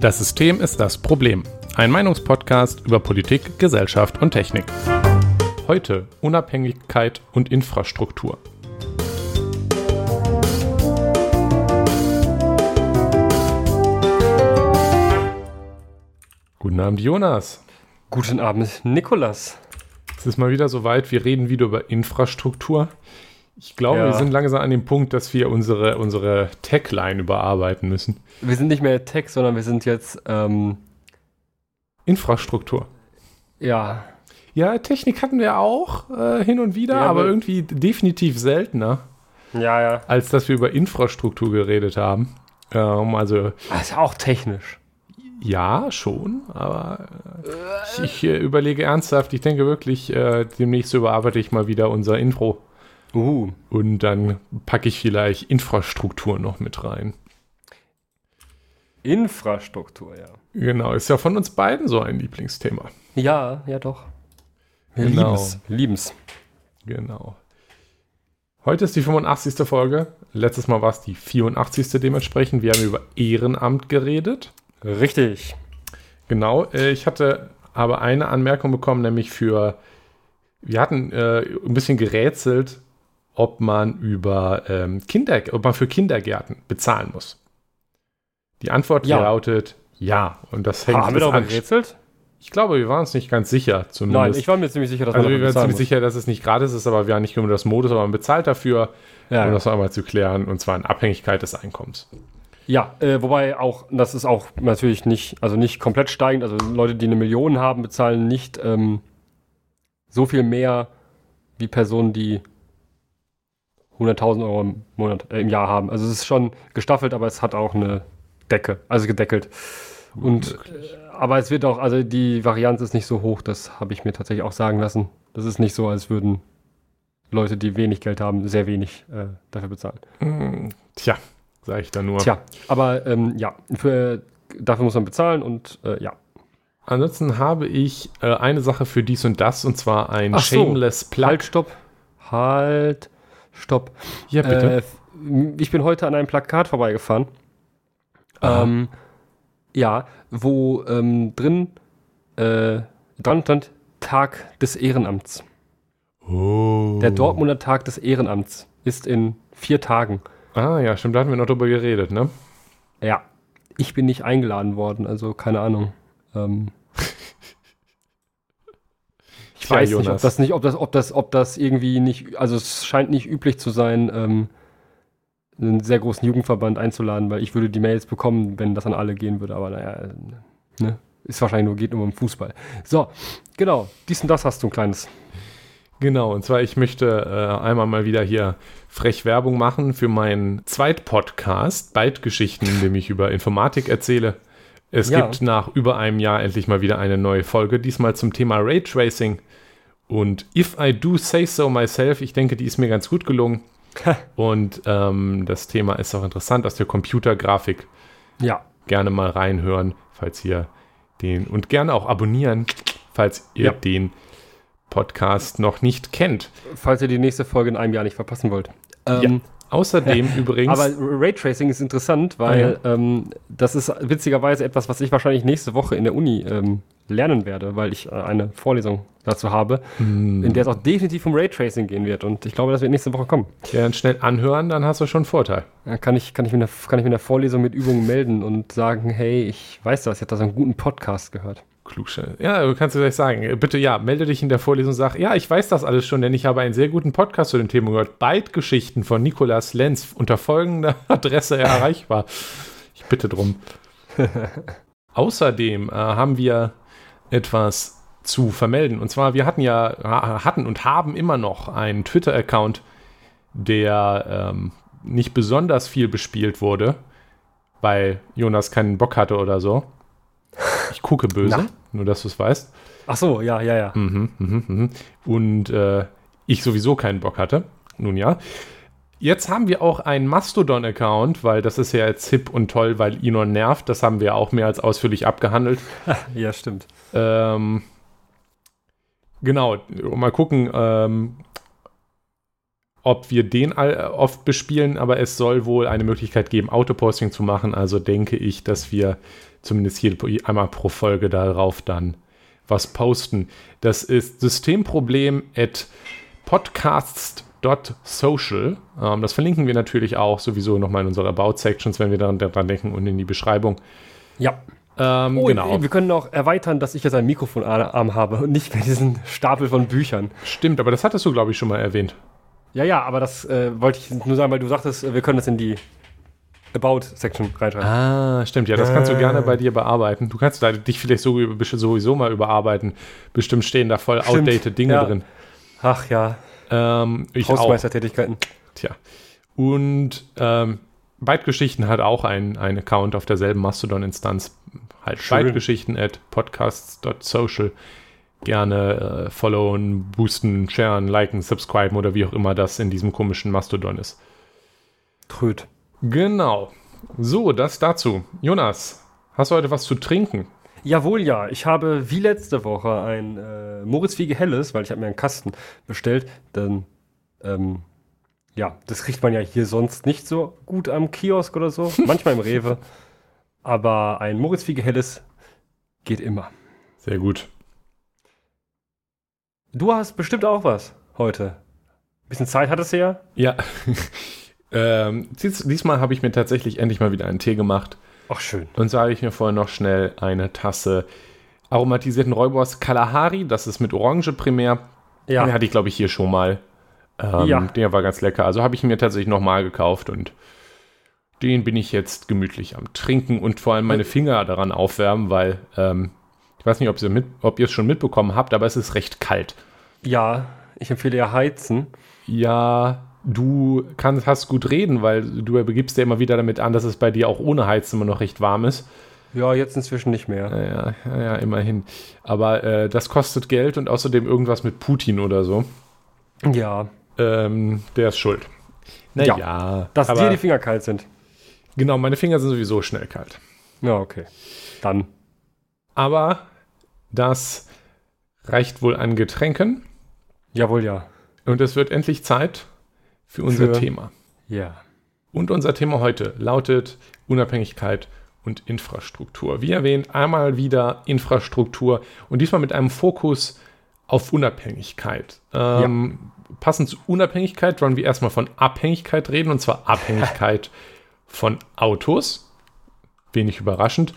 Das System ist das Problem. Ein Meinungspodcast über Politik, Gesellschaft und Technik. Heute Unabhängigkeit und Infrastruktur. Guten Abend, Jonas. Guten Abend, Nikolas. Es ist mal wieder soweit, wir reden wieder über Infrastruktur. Ich glaube, Ja. wir sind langsam an dem Punkt, dass wir unsere, unsere Tagline überarbeiten müssen. Wir sind nicht mehr Tech, sondern wir sind jetzt, ähm, Infrastruktur. ja, Ja, Technik hatten wir auch äh, hin und wieder, Ja, aber irgendwie definitiv seltener, ja, ja. als dass wir über Infrastruktur geredet haben. Ähm, also Das ist auch technisch. ja, schon, aber äh, ich, ich äh, überlege ernsthaft, ich denke wirklich, äh, demnächst überarbeite ich mal wieder unser Intro Uh, und dann packe ich vielleicht Infrastruktur noch mit rein. Infrastruktur, ja. Genau, ist ja von uns beiden so ein Lieblingsthema. Ja, ja doch. Genau. lieben's. Lieben's. Genau. Heute ist die 85. Folge. Letztes Mal war es die 84. dementsprechend. Wir haben über Ehrenamt geredet. Richtig. Genau. Äh, ich hatte aber eine Anmerkung bekommen, nämlich für. Wir hatten äh, ein bisschen gerätselt, ob man über ähm, Kinder, ob man für Kindergärten bezahlen muss. Die Antwort Ja. lautet ja. Und das hängt haben wir darüber an- gerätselt? Ich glaube, wir waren uns nicht ganz sicher, zumindest. Nein, ich war mir ziemlich sicher, dass also wir waren ziemlich muss. sicher, dass es nicht gratis ist, aber wir haben nicht nur das Modus, aber man bezahlt dafür, Ja, um ja. das noch einmal zu klären, und zwar in Abhängigkeit des Einkommens. ja äh, wobei auch, das ist auch natürlich nicht, also nicht komplett steigend. Also Leute, die eine Million haben, bezahlen nicht ähm, so viel mehr wie Personen, die 100.000 Euro im Monat, äh, im Jahr haben. Also es ist schon gestaffelt, aber es hat auch eine Decke, also gedeckelt. Und äh, aber es wird auch, also die Varianz ist nicht so hoch, das habe ich mir tatsächlich auch sagen lassen. Das ist nicht so, als würden Leute, die wenig Geld haben, sehr wenig äh, dafür bezahlen. Hm, Tja, sage ich da nur. Tja, aber ähm, ja, für, dafür muss man bezahlen und äh, ja. Ansonsten habe ich äh, eine Sache für dies und das, und zwar ein Ach so. Shameless Plug. Halt, stopp. Halt, stopp. ja, bitte. Äh, ich bin heute an einem Plakat vorbeigefahren. Ähm, ja, wo ähm, drin äh, dran stand Tag des Ehrenamts. oh. Der Dortmunder Tag des Ehrenamts ist in vier Tagen. Ah, ja, stimmt, da hatten wir noch drüber geredet, ne? Ja, ich bin nicht eingeladen worden, also keine Ahnung. Ähm, ich Tja, weiß nicht, ob Jonas. das nicht, ob das, ob das, ob das irgendwie nicht, also es scheint nicht üblich zu sein, ähm, einen sehr großen Jugendverband einzuladen, weil ich würde die Mails bekommen, wenn das an alle gehen würde, aber naja, äh, ne? Ist wahrscheinlich nur, geht nur um Fußball. So, genau, dies und das hast du ein kleines. Genau, und zwar, ich möchte äh, einmal mal wieder hier frech Werbung machen für meinen Zweitpodcast, Byte-Geschichten, in dem ich über Informatik erzähle. Es Ja. gibt nach über einem Jahr endlich mal wieder eine neue Folge, diesmal zum Thema Raytracing. Und If I Do Say So Myself, ich denke, die ist mir ganz gut gelungen. und ähm, das Thema ist auch interessant aus der Computergrafik. Ja, Gerne mal reinhören, falls ihr den und gerne auch abonnieren, falls ihr Ja. den Podcast noch nicht kennt. falls ihr die nächste Folge in einem Jahr nicht verpassen wollt. Ähm, Außerdem übrigens. Aber Raytracing ist interessant, weil Ah, ähm, das ist witzigerweise etwas, was ich wahrscheinlich nächste Woche in der Uni ähm, lernen werde, weil ich äh, eine Vorlesung dazu habe, hm, in der es auch definitiv um Raytracing gehen wird. Und ich glaube, das wird nächste Woche kommen. ja, dann schnell anhören, dann hast du schon einen Vorteil. Da kann ich, kann ich, mir, eine, kann ich mir eine Vorlesung mit Übungen melden und sagen, hey, ich weiß das, ich habe da so einen guten Podcast gehört. Klugscheißer. Ja, du kannst du gleich sagen. Äh, Bitte ja, melde dich in der Vorlesung und sag, ja, ich weiß das alles schon, denn ich habe einen sehr guten Podcast zu dem Thema gehört. Byte-Geschichten von Nikolas Lenz unter folgender Adresse erreichbar. Ich bitte drum. Außerdem äh, haben wir etwas zu vermelden. Und zwar, wir hatten ja, ha- hatten und haben immer noch einen Twitter-Account, der ähm, nicht besonders viel bespielt wurde, weil Jonas keinen Bock hatte oder so. Ich gucke böse, Na. nur dass du es weißt. Ach so, ja, ja, ja. Mhm, mhm, mhm. Und äh, ich sowieso keinen Bock hatte. Nun ja. Jetzt haben wir auch einen Mastodon-Account, weil das ist ja jetzt hip und toll, weil Elon nervt. Das haben wir auch mehr als ausführlich abgehandelt. Ja, stimmt. Ähm, genau, mal gucken. Ähm, ob wir den all, oft bespielen, aber es soll wohl eine Möglichkeit geben, Autoposting zu machen. Also denke ich, dass wir zumindest hier einmal pro Folge darauf dann was posten. Das ist Systemproblem at podcasts.social. Ähm, das verlinken wir natürlich auch sowieso nochmal in unserer About-Sections, wenn wir daran, daran denken und in die Beschreibung. Ja. Ähm, oh, genau. Wir können auch erweitern, dass ich jetzt ein Mikrofonarm habe und nicht mehr diesen Stapel von Büchern. Stimmt, aber das hattest du, glaube ich, schon mal erwähnt. Ja, ja, aber das äh, wollte ich nur sagen, weil du sagtest, wir können das in die About-Section reinschreiben. Ah, stimmt. Ja, das kannst du gerne bei dir bearbeiten. Du kannst da dich vielleicht so, sowieso mal überarbeiten. Bestimmt stehen da voll stimmt. outdated Dinge ja. drin. Ach ja. Ähm, ich Hausmeistertätigkeiten. Tja. Und ähm, Bytegeschichten hat auch einen Account auf derselben Mastodon-Instanz. Halt Bytegeschichten at podcasts.social. Gerne äh, followen, boosten, sharen, liken, subscriben oder wie auch immer das in diesem komischen Mastodon ist. Tröd. Genau. So, das dazu. Jonas, hast du heute was zu trinken? Jawohl, ja. Ich habe wie letzte Woche ein äh, Moritz Wiege Helles, weil ich habe mir einen Kasten bestellt. Dann, ähm, ja, das kriegt man ja hier sonst nicht so gut am Kiosk oder so. Manchmal im Rewe. Aber ein Moritz Wiege Helles geht immer. Sehr gut. Du hast bestimmt auch was heute. Bisschen Zeit hattest du ja? Ja. Ähm, dies, diesmal habe ich mir tatsächlich endlich mal wieder einen Tee gemacht. Ach, schön. Und sage ich mir vorher noch schnell eine Tasse aromatisierten Räubers Kalahari. Das ist mit Orange primär. Ja. Den hatte ich, glaube ich, hier schon mal. Ähm, ja. Der war ganz lecker. Also habe ich ihn mir tatsächlich nochmal gekauft und den bin ich jetzt gemütlich am Trinken und vor allem meine Finger daran aufwärmen, weil ähm, ich weiß nicht, ob ihr, mit, ob ihr es schon mitbekommen habt, aber es ist recht kalt. Ja, ich empfehle ja heizen. Ja, du kannst, hast gut reden, weil du begibst dir immer wieder damit an, dass es bei dir auch ohne Heizen immer noch recht warm ist. Ja, jetzt inzwischen nicht mehr. Ja, ja, ja immerhin. Aber äh, das kostet Geld und außerdem irgendwas mit Putin oder so. Ja. Ähm, der ist schuld. Naja. Ja, dass aber, dir die Finger kalt sind. Genau, meine Finger sind sowieso schnell kalt. Ja, okay. Dann. Aber das reicht wohl an Getränken. Jawohl, ja. Und es wird endlich Zeit für unser für, Thema. Ja. Und unser Thema heute lautet Unabhängigkeit und Infrastruktur. Wie erwähnt, einmal wieder Infrastruktur und diesmal mit einem Fokus auf Unabhängigkeit. Ähm, ja. Passend zu Unabhängigkeit wollen wir erstmal von Abhängigkeit reden, und zwar Abhängigkeit von Autos. Wenig überraschend.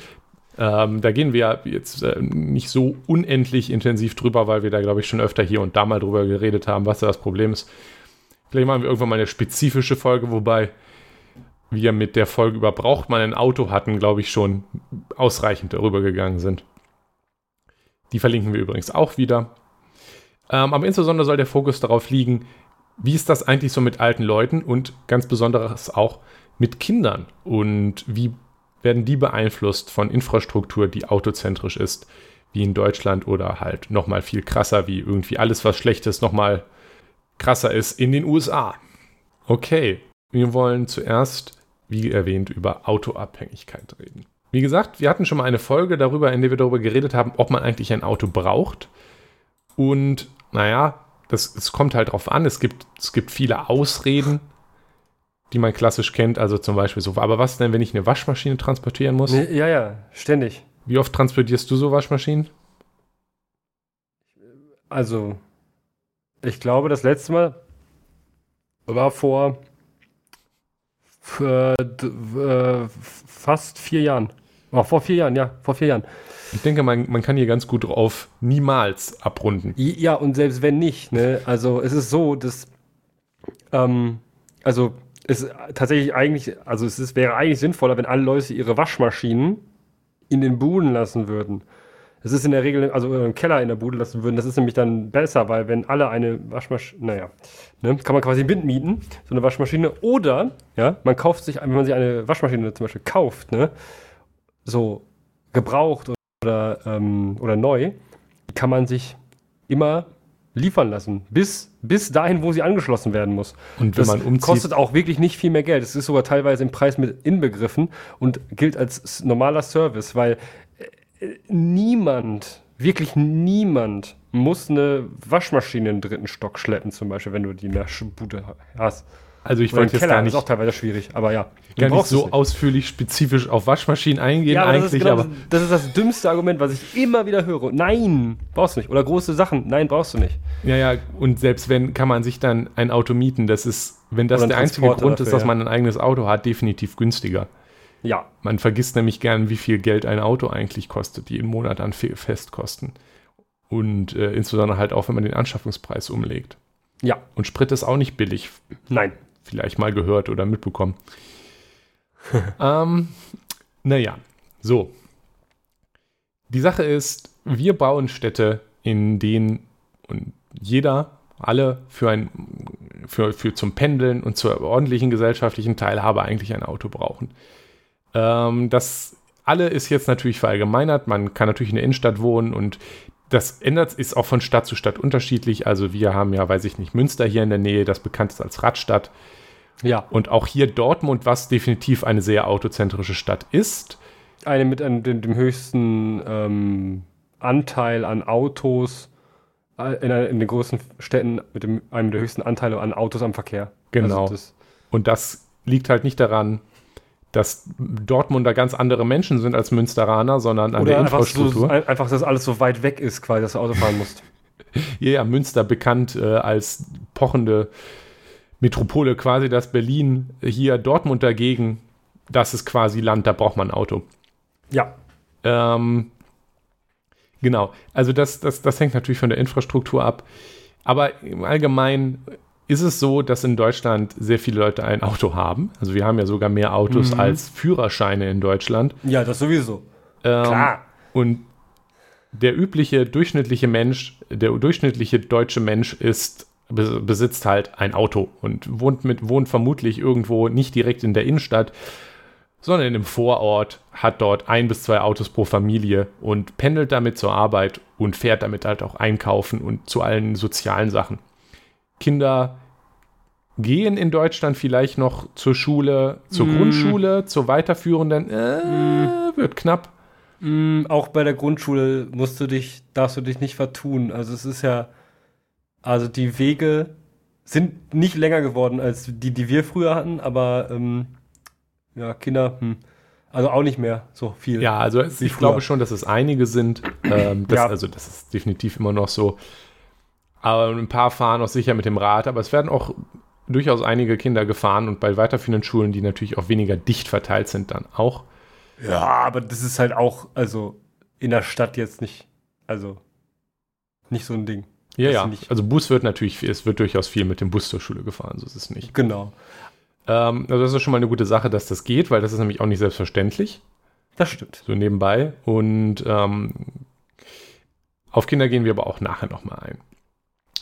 Ähm, da gehen wir jetzt äh, nicht so unendlich intensiv drüber, weil wir da, glaube ich, schon öfter hier und da mal drüber geredet haben, was da das Problem ist. Vielleicht machen wir irgendwann mal eine spezifische Folge, wobei wir mit der Folge über braucht man ein Auto hatten, glaube ich, schon ausreichend darüber gegangen sind. Die verlinken wir übrigens auch wieder. Ähm, aber insbesondere soll der Fokus darauf liegen, wie ist das eigentlich so mit alten Leuten und ganz besonderes auch mit Kindern und wie werden die beeinflusst von Infrastruktur, die autozentrisch ist, wie in Deutschland oder halt nochmal viel krasser, wie irgendwie alles, was schlecht ist, nochmal krasser ist in den USA. Okay, wir wollen zuerst, wie erwähnt, über Autoabhängigkeit reden. Wie gesagt, wir hatten schon mal eine Folge darüber, in der wir darüber geredet haben, ob man eigentlich ein Auto braucht. Und naja, das, es kommt halt drauf an. Es gibt, es gibt viele Ausreden, die man klassisch kennt. Also zum Beispiel so, aber was denn, wenn ich eine Waschmaschine transportieren muss? Ja, ja, ständig. Wie oft transportierst du so Waschmaschinen? Also ich glaube, das letzte Mal war vor für, äh, fast vier Jahren. Oh, vor vier Jahren, ja, vor vier Jahren. Ich denke, man, man kann hier ganz gut drauf niemals abrunden. Ja, und selbst wenn nicht, ne? Also es ist so, dass ähm, also es tatsächlich eigentlich, also es ist, wäre eigentlich sinnvoller, wenn alle Leute ihre Waschmaschinen in den Buden lassen würden. Es ist in der Regel, also im Keller in der Bude lassen würden, das ist nämlich dann besser, weil wenn alle eine Waschmaschine, naja, ne, kann man quasi Wind mieten, so eine Waschmaschine. Oder, ja, man kauft sich, wenn man sich eine Waschmaschine zum Beispiel kauft, ne, so gebraucht oder, ähm, oder neu, kann man sich immer liefern lassen. Bis, bis dahin, wo sie angeschlossen werden muss. Und wenn das man umzieht. kostet auch wirklich nicht viel mehr Geld. Es ist sogar teilweise im Preis mit inbegriffen und gilt als normaler Service, weil niemand wirklich niemand muss eine Waschmaschine in den dritten Stock schleppen, zum Beispiel, wenn du die in der Bude hast. Also ich Oder wollte jetzt Keller, gar das nicht, ist auch teilweise schwierig, aber ja. Gar nicht so ausführlich spezifisch auf Waschmaschinen eingehen Ja, das, ist eigentlich, genau, aber das, das ist das dümmste Argument, was ich immer wieder höre. Nein, brauchst du nicht. Oder große Sachen, nein, brauchst du nicht. ja, ja, und selbst wenn, kann man sich dann ein Auto mieten. Das ist, wenn das der einzige Grund ist, dafür, dass ja. man ein eigenes Auto hat, definitiv günstiger. Ja, Man vergisst nämlich gern, wie viel Geld ein Auto eigentlich kostet, jeden Monat an Fe- Festkosten. Und äh, insbesondere halt auch, wenn man den Anschaffungspreis umlegt. ja, Und Sprit ist auch nicht billig, nein. vielleicht mal gehört oder mitbekommen. ähm, naja, so. Die Sache ist, wir bauen Städte, in denen und jeder, alle für ein, für, für zum Pendeln und zur ordentlichen gesellschaftlichen Teilhabe eigentlich ein Auto brauchen. Ähm, das alle ist jetzt natürlich verallgemeinert. Man kann natürlich in der Innenstadt wohnen und das ändert, ist auch von Stadt zu Stadt unterschiedlich. Also wir haben ja, weiß ich nicht, Münster hier in der Nähe, das bekannt ist als Radstadt. Ja, Und auch hier Dortmund, was definitiv eine sehr autozentrische Stadt ist. eine mit einem, dem, dem höchsten ähm, Anteil an Autos in, in den großen Städten mit dem, einem der höchsten Anteile an Autos am Verkehr. Genau. Also das, Und das liegt halt nicht daran, dass Dortmunder ganz andere Menschen sind als Münsteraner, sondern an oder der einfach, so, Infrastruktur. ein- einfach, dass alles so weit weg ist, quasi, dass du Auto fahren musst. Ja, ja, Münster bekannt äh, als pochende Metropole, quasi das Berlin. Hier Dortmund dagegen, das ist quasi Land, da braucht man ein Auto. Ja, Ähm, genau, also das, das, das hängt natürlich von der Infrastruktur ab. Aber im Allgemeinen ist es so, dass in Deutschland sehr viele Leute ein Auto haben. Also wir haben ja sogar mehr Autos Mhm. als Führerscheine in Deutschland. ja, das sowieso. Ähm, Klar. Und der übliche durchschnittliche Mensch, der durchschnittliche deutsche Mensch ist be- besitzt halt ein Auto und wohnt mit wohnt vermutlich irgendwo nicht direkt in der Innenstadt, sondern in einem Vorort, hat dort ein bis zwei Autos pro Familie und pendelt damit zur Arbeit und fährt damit halt auch einkaufen und zu allen sozialen Sachen. Kinder gehen in Deutschland vielleicht noch zur Schule, zur Mm. Grundschule, zur weiterführenden, äh, wird knapp. Mm, auch bei der Grundschule musst du dich, darfst du dich nicht vertun. Also es ist ja, also die Wege sind nicht länger geworden als die, die wir früher hatten, aber ähm, ja, Kinder, hm, also auch nicht mehr so viel. Ja, also es, ich früher. glaube schon, dass es einige sind. Ähm, das, Ja. Also das ist definitiv immer noch so. Aber ein paar fahren auch sicher mit dem Rad, aber es werden auch durchaus einige Kinder gefahren und bei weiterführenden Schulen, die natürlich auch weniger dicht verteilt sind, dann auch. ja, aber das ist halt auch, also in der Stadt jetzt nicht, also nicht so ein Ding. Ja, Das ja. ich- Also Bus wird natürlich, es wird durchaus viel mit dem Bus zur Schule gefahren, so ist es nicht. Genau. Ähm, also das ist schon mal eine gute Sache, dass das geht, weil das ist nämlich auch nicht selbstverständlich. Das stimmt. so nebenbei. Und ähm, auf Kinder gehen wir aber auch nachher nochmal ein.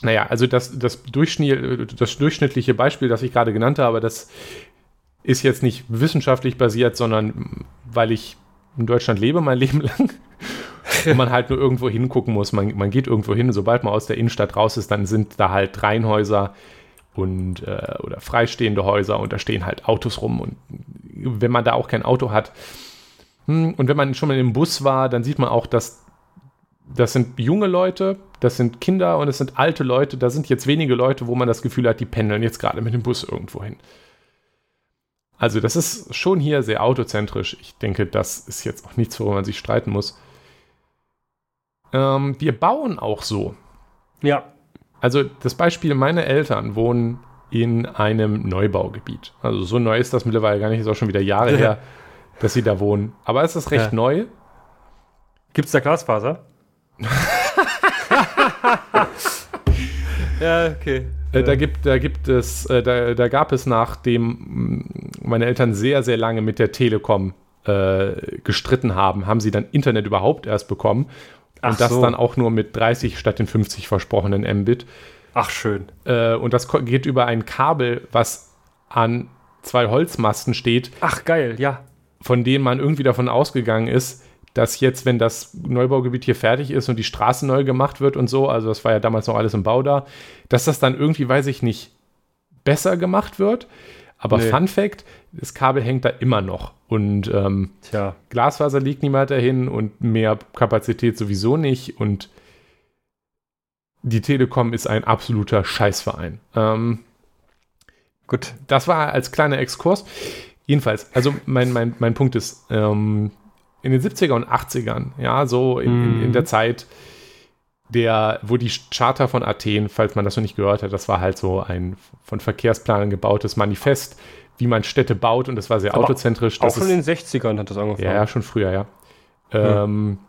Naja, also das, das, das durchschnittliche Beispiel, das ich gerade genannt habe, das ist jetzt nicht wissenschaftlich basiert, sondern weil ich in Deutschland lebe mein Leben lang und man halt nur irgendwo hingucken muss. Man, man geht irgendwo hin, sobald man aus der Innenstadt raus ist, dann sind da halt Reihenhäuser und äh, oder freistehende Häuser und da stehen halt Autos rum und wenn man da auch kein Auto hat, hm, und wenn man schon mal im Bus war, dann sieht man auch, dass das sind junge Leute, das sind Kinder und es sind alte Leute. Da sind jetzt wenige Leute, wo man das Gefühl hat, die pendeln jetzt gerade mit dem Bus irgendwo hin. Also das ist schon hier sehr autozentrisch. Ich denke, das ist jetzt auch nichts, worüber man sich streiten muss. Ähm, wir bauen auch so. Ja, Also das Beispiel, meine Eltern wohnen in einem Neubaugebiet. Also so neu ist das mittlerweile gar nicht, ist auch schon wieder Jahre Ja. her, dass sie da wohnen. Aber es ist recht Ja. neu. gibt's da Glasfaser? ja, okay. Äh, da, gibt, da gibt es, äh, da, da gab es nachdem mh, meine Eltern sehr, sehr lange mit der Telekom äh, gestritten haben, haben sie dann Internet überhaupt erst bekommen. Ach und das so. dann auch nur mit 30 statt den 50 versprochenen Mbit. Ach, schön. Äh, und das geht über ein Kabel, was an zwei Holzmasten steht, Ach, geil, ja. von denen man irgendwie davon ausgegangen ist, dass jetzt, wenn das Neubaugebiet hier fertig ist und die Straße neu gemacht wird und so, also das war ja damals noch alles im Bau da, dass das dann irgendwie, weiß ich nicht, besser gemacht wird. Aber Nee. Fun Fact, das Kabel hängt da immer noch. Und ähm. Glasfaser liegt nicht weiterhin und mehr Kapazität sowieso nicht. Und die Telekom ist ein absoluter Scheißverein. Ähm, Gut. das war als kleiner Exkurs. Jedenfalls, also mein, mein, mein Punkt ist, ähm, in den 70er und 80ern, ja, so in, in, in Mhm. der Zeit, der, wo die Charta von Athen, falls man das noch nicht gehört hat, das war halt so ein von Verkehrsplanern gebautes Manifest, wie man Städte baut und das war sehr Aber autozentrisch. Auch Das in den 60ern hat das angefangen. ja, ja, schon früher, ja. Ähm,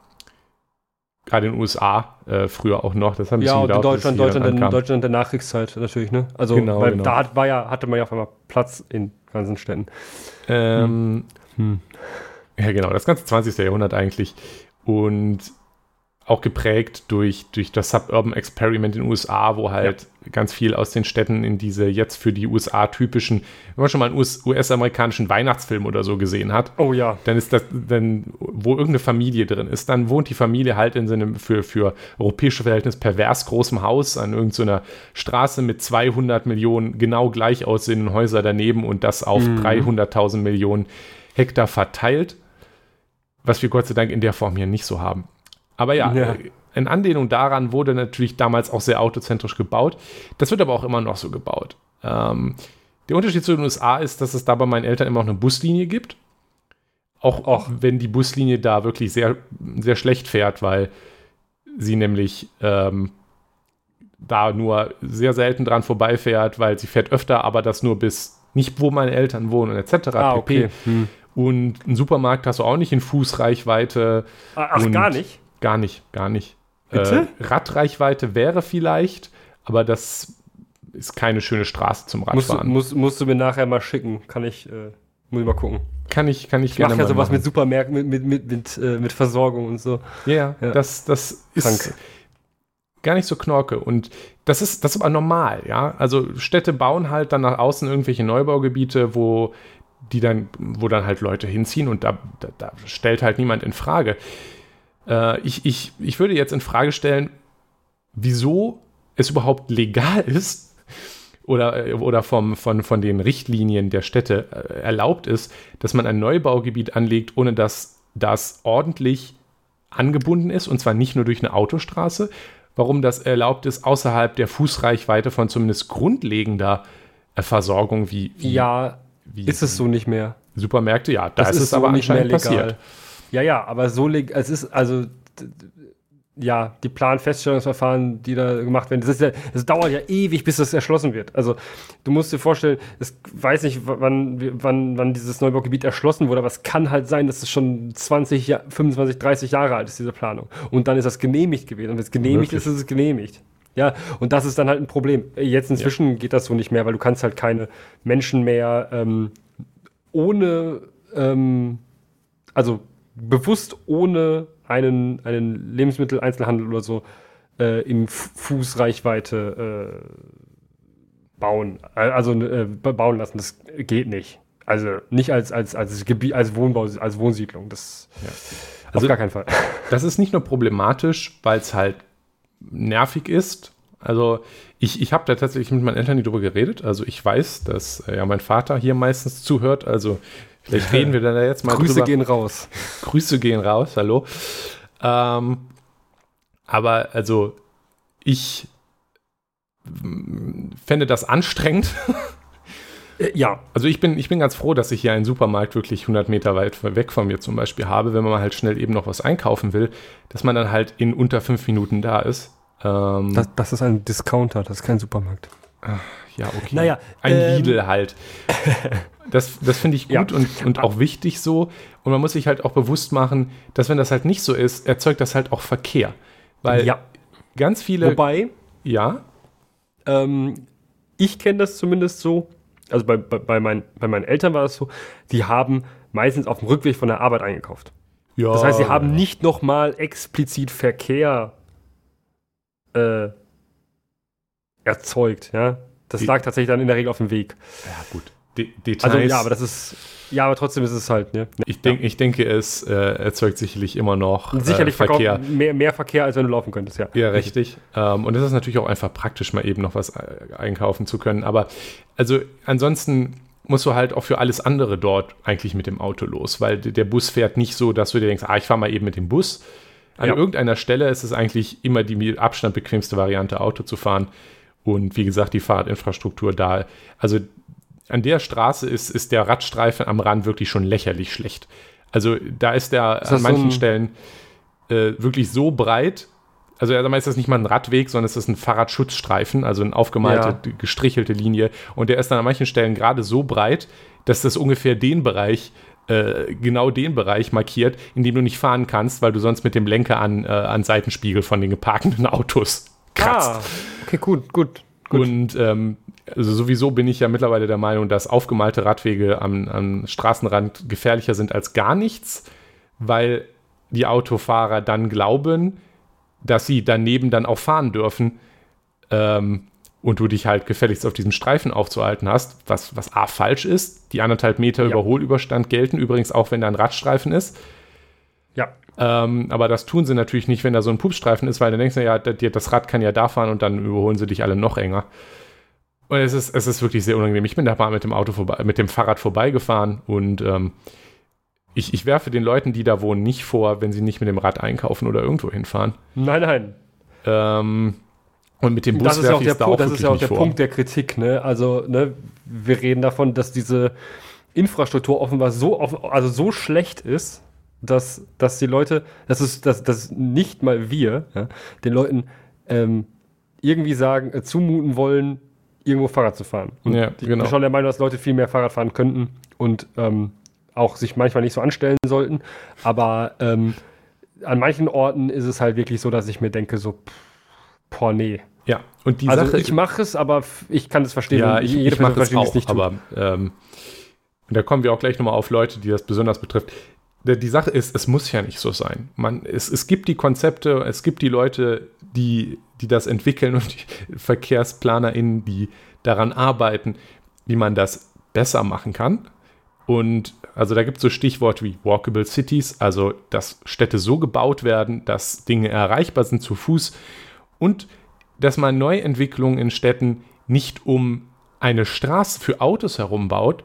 Gerade in den USA, äh, früher auch noch. Das hat ein Ja, gedauert, Deutschland, Deutschland, dann in. Deutschland der Nachkriegszeit natürlich, ne? Also, Genau, weil genau. da hat, war ja, hatte man ja auf einmal Platz in ganzen Städten. Ähm, Hm. Ja, genau, das ganze 20. Jahrhundert eigentlich. Und auch geprägt durch, durch das Suburban Experiment in den USA, wo halt ganz viel aus den Städten in diese jetzt für die USA typischen, wenn man schon mal einen US US-amerikanischen Weihnachtsfilm oder so gesehen hat, Oh ja. dann ist das, dann, wo irgendeine Familie drin ist, dann wohnt die Familie halt in so einem für, für europäische Verhältnis pervers großem Haus an irgendeiner Straße mit 200 Millionen genau gleich aussehenden Häuser daneben und das auf 300.000 Millionen Hektar verteilt, was wir Gott sei Dank in der Form hier nicht so haben. Aber ja, Ja. äh, in Anlehnung daran wurde natürlich damals auch sehr autozentrisch gebaut. Das wird aber auch immer noch so gebaut. Ähm, der Unterschied zu den USA ist, dass es da bei meinen Eltern immer noch eine Buslinie gibt. Auch, auch wenn die Buslinie da wirklich sehr, sehr schlecht fährt, weil sie nämlich ähm, da nur sehr selten dran vorbeifährt, weil sie fährt öfter, aber das nur bis nicht, wo meine Eltern wohnen und etc. Ah, pp. okay. Hm. Und einen Supermarkt hast du auch nicht in Fußreichweite. Ach, Und- gar nicht? Gar nicht, gar nicht. Bitte? Äh, Radreichweite wäre vielleicht, aber das ist keine schöne Straße zum Musst Radfahren. musst, musst du mir nachher mal schicken. Kann ich, äh, muss ich mal gucken. kann ich, kann ich Ich mache ja sowas machen. mit Supermärkten, mit, mit, mit, mit, äh, mit Versorgung und so. Ja, ja, Ja. das, das ist Krank. gar nicht so knorke. Und das ist, das ist aber normal, ja. Also Städte bauen halt dann nach außen irgendwelche Neubaugebiete, wo die dann, wo dann halt Leute hinziehen und da, da, da stellt halt niemand in Frage. Äh, ich, ich, ich würde jetzt in Frage stellen, wieso es überhaupt legal ist oder, äh, oder vom, von, von den Richtlinien der Städte äh, erlaubt ist, dass man ein Neubaugebiet anlegt, ohne dass das ordentlich angebunden ist, und zwar nicht nur durch eine Autostraße. Warum das erlaubt ist, außerhalb der Fußreichweite von zumindest grundlegender äh, Versorgung wie, wie, Ja, ist es so nicht mehr. Supermärkte, ja, das, ist, so aber anscheinend passiert. Ja, ja, aber so legal, es ist also, ja, die Planfeststellungsverfahren, die da gemacht werden, das, ja, das dauert ja ewig, bis das erschlossen wird. Also, du musst dir vorstellen, es weiß nicht, wann, wann, wann dieses Neubaugebiet erschlossen wurde, aber es kann halt sein, dass es schon 20, Ja- 25, 30 Jahre alt ist, diese Planung. Und dann ist das genehmigt gewesen. Und wenn es genehmigt Wirklich? ist, ist es genehmigt. Ja, und das ist dann halt ein Problem. Jetzt inzwischen geht das so nicht mehr, weil du kannst halt keine Menschen mehr ähm, ohne, ähm, also bewusst ohne einen, einen Lebensmitteleinzelhandel oder so äh, in Fu- Fußreichweite äh, bauen, äh, also äh, ba- bauen lassen. Das geht nicht. Also nicht als, als, als Gebiet, als Wohnbau, als Wohnsiedlung. Das auf Also- gar keinen Fall. Das ist nicht nur problematisch, weil es halt nervig ist. Also ich, ich habe da tatsächlich mit meinen Eltern nie drüber geredet. Also ich weiß, dass äh, ja mein Vater hier meistens zuhört. Also vielleicht reden wir da jetzt mal Grüße drüber. gehen raus. Grüße gehen raus, hallo. Ähm, aber also ich fände das anstrengend. Äh, ja, Also ich bin, ich bin ganz froh, dass ich hier einen Supermarkt wirklich 100 Meter weit weg von mir zum Beispiel habe, wenn man halt schnell eben noch was einkaufen will, dass man dann halt in unter fünf Minuten da ist. Ähm, das, das ist ein Discounter, das ist kein Supermarkt. ja, okay. Naja, ein ähm, Lidl halt. Das, das finde ich Ja. gut und, und auch wichtig so. Und man muss sich halt auch bewusst machen, dass wenn das halt nicht so ist, erzeugt das halt auch Verkehr. Weil ja, ganz viele. wobei, ja, ähm, ich kenne das zumindest so, also bei, bei, bei, mein, bei meinen Eltern war das so, die haben meistens auf dem Rückweg von der Arbeit eingekauft. ja. Das heißt, sie haben nicht nochmal explizit Verkehr äh, erzeugt, ja. Das lag tatsächlich dann in der Regel auf dem Weg. Ja, gut. De Details. Also ja, aber das ist, ja, aber trotzdem ist es halt, ne? ich, denk, ich denke, es äh, erzeugt sicherlich immer noch Sicherlich äh, Verkehr. mehr, mehr Verkehr, als wenn du laufen könntest, ja. Ja, richtig. Ähm, und es ist natürlich auch einfach praktisch, mal eben noch was äh, einkaufen zu können. Aber also ansonsten musst du halt auch für alles andere dort eigentlich mit dem Auto los, weil der Bus fährt nicht so, dass du dir denkst, ah, ich fahre mal eben mit dem Bus. An ja. irgendeiner Stelle ist es eigentlich immer die mit Abstand bequemste Variante, Auto zu fahren. Und wie gesagt, die Fahrradinfrastruktur da. Also an der Straße ist, ist der Radstreifen am Rand wirklich schon lächerlich schlecht. Also da ist der ist an manchen so Stellen äh, wirklich so breit. Also erstmal ist das nicht mal ein Radweg, sondern es ist ein Fahrradschutzstreifen, also eine aufgemalte, ja. gestrichelte Linie. Und der ist dann an manchen Stellen gerade so breit, dass das ungefähr den Bereich äh, genau den Bereich markiert, in dem du nicht fahren kannst, weil du sonst mit dem Lenker an, äh, an Seitenspiegel von den geparkten Autos kratzt. Ah, okay, gut, gut. Gut. Und ähm, also sowieso bin ich ja mittlerweile der Meinung, dass aufgemalte Radwege am, am Straßenrand gefährlicher sind als gar nichts, weil die Autofahrer dann glauben, dass sie daneben dann auch fahren dürfen ähm, und du dich halt gefälligst auf diesem Streifen aufzuhalten hast, was, was A falsch ist. Die anderthalb Meter ja. Überholüberstand gelten übrigens auch, wenn da ein Radstreifen ist. Ja. Ähm, aber das tun sie natürlich nicht, wenn da so ein Pupsstreifen ist, weil dann denkst du ja, das Rad kann ja da fahren und dann überholen sie dich alle noch enger. Und es ist, es ist wirklich sehr unangenehm. Ich bin da mal mit dem Auto vorbei, mit dem Fahrrad vorbeigefahren und ähm, ich, ich werfe den Leuten, die da wohnen, nicht vor, wenn sie nicht mit dem Rad einkaufen oder irgendwo hinfahren. Nein, nein. Ähm, und mit dem Bus das ist ja auch der, da auch das ist ja auch der Punkt der Kritik. Ne? Also ne, wir reden davon, dass diese Infrastruktur offenbar so, also so schlecht ist, dass, dass die Leute, das ist, dass, dass nicht mal wir ja, den Leuten ähm, irgendwie sagen, äh, zumuten wollen, irgendwo Fahrrad zu fahren. Und ja, ich genau. bin schon der Meinung, dass Leute viel mehr Fahrrad fahren könnten und ähm, auch sich manchmal nicht so anstellen sollten. Aber ähm, an manchen Orten ist es halt wirklich so, dass ich mir denke, so, pff, boah, nee. Ja, und die also Sache, ich mache es, aber ich kann es verstehen. Ja, ich, ich mache es auch, nicht aber ähm, da kommen wir auch gleich nochmal auf Leute, die das besonders betrifft. Die Sache ist, es muss ja nicht so sein. Man, es, es gibt die Konzepte, es gibt die Leute, die, die das entwickeln und die VerkehrsplanerInnen, die daran arbeiten, wie man das besser machen kann. Und also da gibt es so Stichworte wie Walkable Cities, also dass Städte so gebaut werden, dass Dinge erreichbar sind zu Fuß und dass man Neuentwicklungen in Städten nicht um eine Straße für Autos herum baut,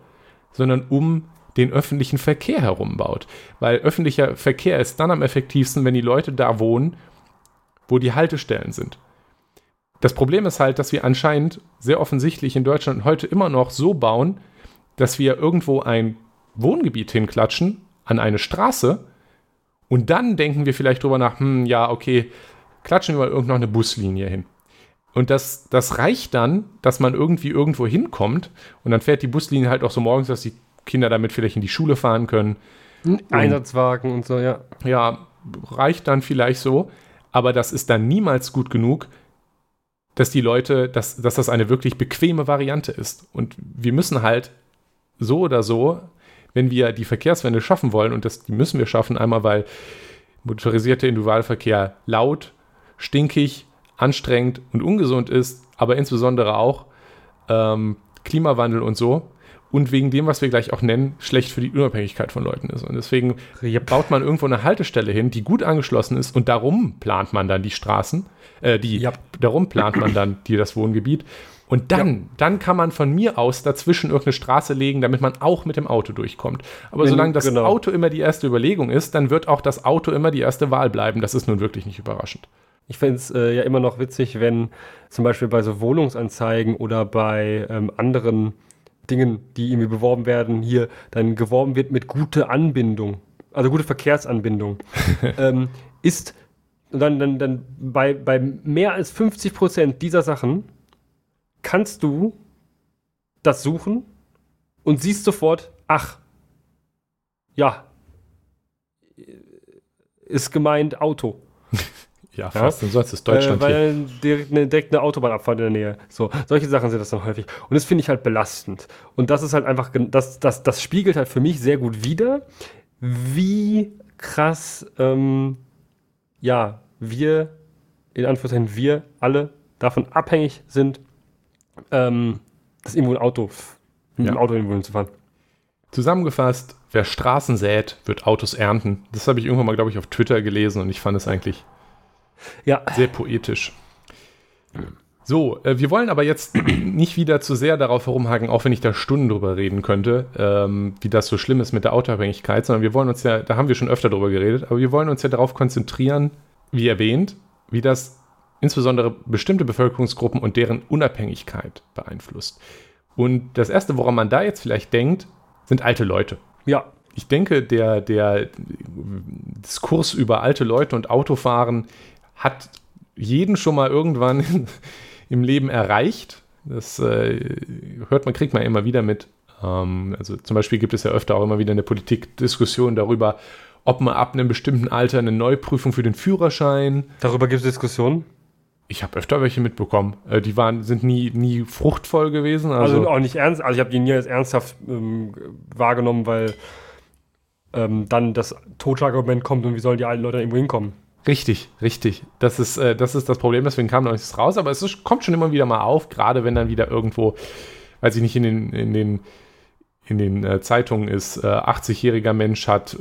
sondern um den öffentlichen Verkehr herum baut. Weil öffentlicher Verkehr ist dann am effektivsten, wenn die Leute da wohnen, wo die Haltestellen sind. Das Problem ist halt, dass wir anscheinend sehr offensichtlich in Deutschland heute immer noch so bauen, dass wir irgendwo ein Wohngebiet hinklatschen an eine Straße und dann denken wir vielleicht drüber nach, hm, ja, okay, klatschen wir mal irgendwo noch eine Buslinie hin. Und das, das reicht dann, dass man irgendwie irgendwo hinkommt und dann fährt die Buslinie halt auch so morgens, dass die Kinder damit vielleicht in die Schule fahren können. Einsatzwagen und, und so, ja. Ja, reicht dann vielleicht so, aber das ist dann niemals gut genug, dass die Leute, dass, dass das eine wirklich bequeme Variante ist. Und wir müssen halt so oder so, wenn wir die Verkehrswende schaffen wollen, und das die müssen wir schaffen, einmal weil motorisierter Individualverkehr laut, stinkig, anstrengend und ungesund ist, aber insbesondere auch ähm, Klimawandel und so. Und wegen dem, was wir gleich auch nennen, schlecht für die Unabhängigkeit von Leuten ist. Und deswegen baut man irgendwo eine Haltestelle hin, die gut angeschlossen ist und darum plant man dann die Straßen, äh, die, yep. darum plant man dann die, das Wohngebiet. Und dann, ja. dann kann man von mir aus dazwischen irgendeine Straße legen, damit man auch mit dem Auto durchkommt. Aber Wenn, solange das genau. Auto immer die erste Überlegung ist, dann wird auch das Auto immer die erste Wahl bleiben. Das ist nun wirklich nicht überraschend. Ich finde es äh, ja immer noch witzig, wenn zum Beispiel bei so Wohnungsanzeigen oder bei ähm, anderen Dingen, die irgendwie beworben werden, hier dann geworben wird mit gute Anbindung, also gute Verkehrsanbindung, ähm, ist dann, dann, dann bei, bei mehr als 50 Prozent dieser Sachen kannst du das suchen und siehst sofort, ach, ja, ist gemeint Auto. Ja, fast. Ja? Sonst ist Deutschland äh, weil direkt eine, direkt eine Autobahnabfahrt in der Nähe. So, solche Sachen sind das dann häufig. Und das finde ich halt belastend. Und das ist halt einfach, das, das, das spiegelt halt für mich sehr gut wider, wie krass, ähm, ja, wir, in Anführungszeichen, wir alle davon abhängig sind, ähm, das irgendwo ein Auto, mit ja. dem Auto irgendwo hinzufahren. Zusammengefasst, wer Straßen sät, wird Autos ernten. Das habe ich irgendwann mal, glaube ich, auf Twitter gelesen und ich fand es eigentlich ja. Sehr poetisch. So, äh, wir wollen aber jetzt nicht wieder zu sehr darauf herumhaken, auch wenn ich da Stunden drüber reden könnte, ähm, wie das so schlimm ist mit der Autoabhängigkeit, sondern wir wollen uns ja, da haben wir schon öfter drüber geredet, aber wir wollen uns ja darauf konzentrieren, wie erwähnt, wie das insbesondere bestimmte Bevölkerungsgruppen und deren Unabhängigkeit beeinflusst. Und das Erste, woran man da jetzt vielleicht denkt, sind alte Leute. Ja. Ich denke, der, der Diskurs über alte Leute und Autofahren hat jeden schon mal irgendwann im Leben erreicht. Das äh, hört man, kriegt man immer wieder mit. Ähm, also zum Beispiel gibt es ja öfter auch immer wieder in der Politik Diskussionen darüber, ob man ab einem bestimmten Alter eine Neuprüfung für den Führerschein. Darüber gibt es Diskussionen? Ich habe öfter welche mitbekommen. Äh, die waren, sind nie, nie fruchtvoll gewesen. Also, also auch nicht ernst. Also ich habe die nie als ernsthaft ähm, wahrgenommen, weil ähm, dann das Totschlagargument kommt und wie sollen die alten Leute irgendwo hinkommen? Richtig, richtig. Das ist, äh, das ist das Problem, deswegen kam noch nichts raus, aber es ist, kommt schon immer wieder mal auf, gerade wenn dann wieder irgendwo, weiß ich nicht, in den, in den, in den äh, Zeitungen ist, äh, 80-jähriger Mensch hat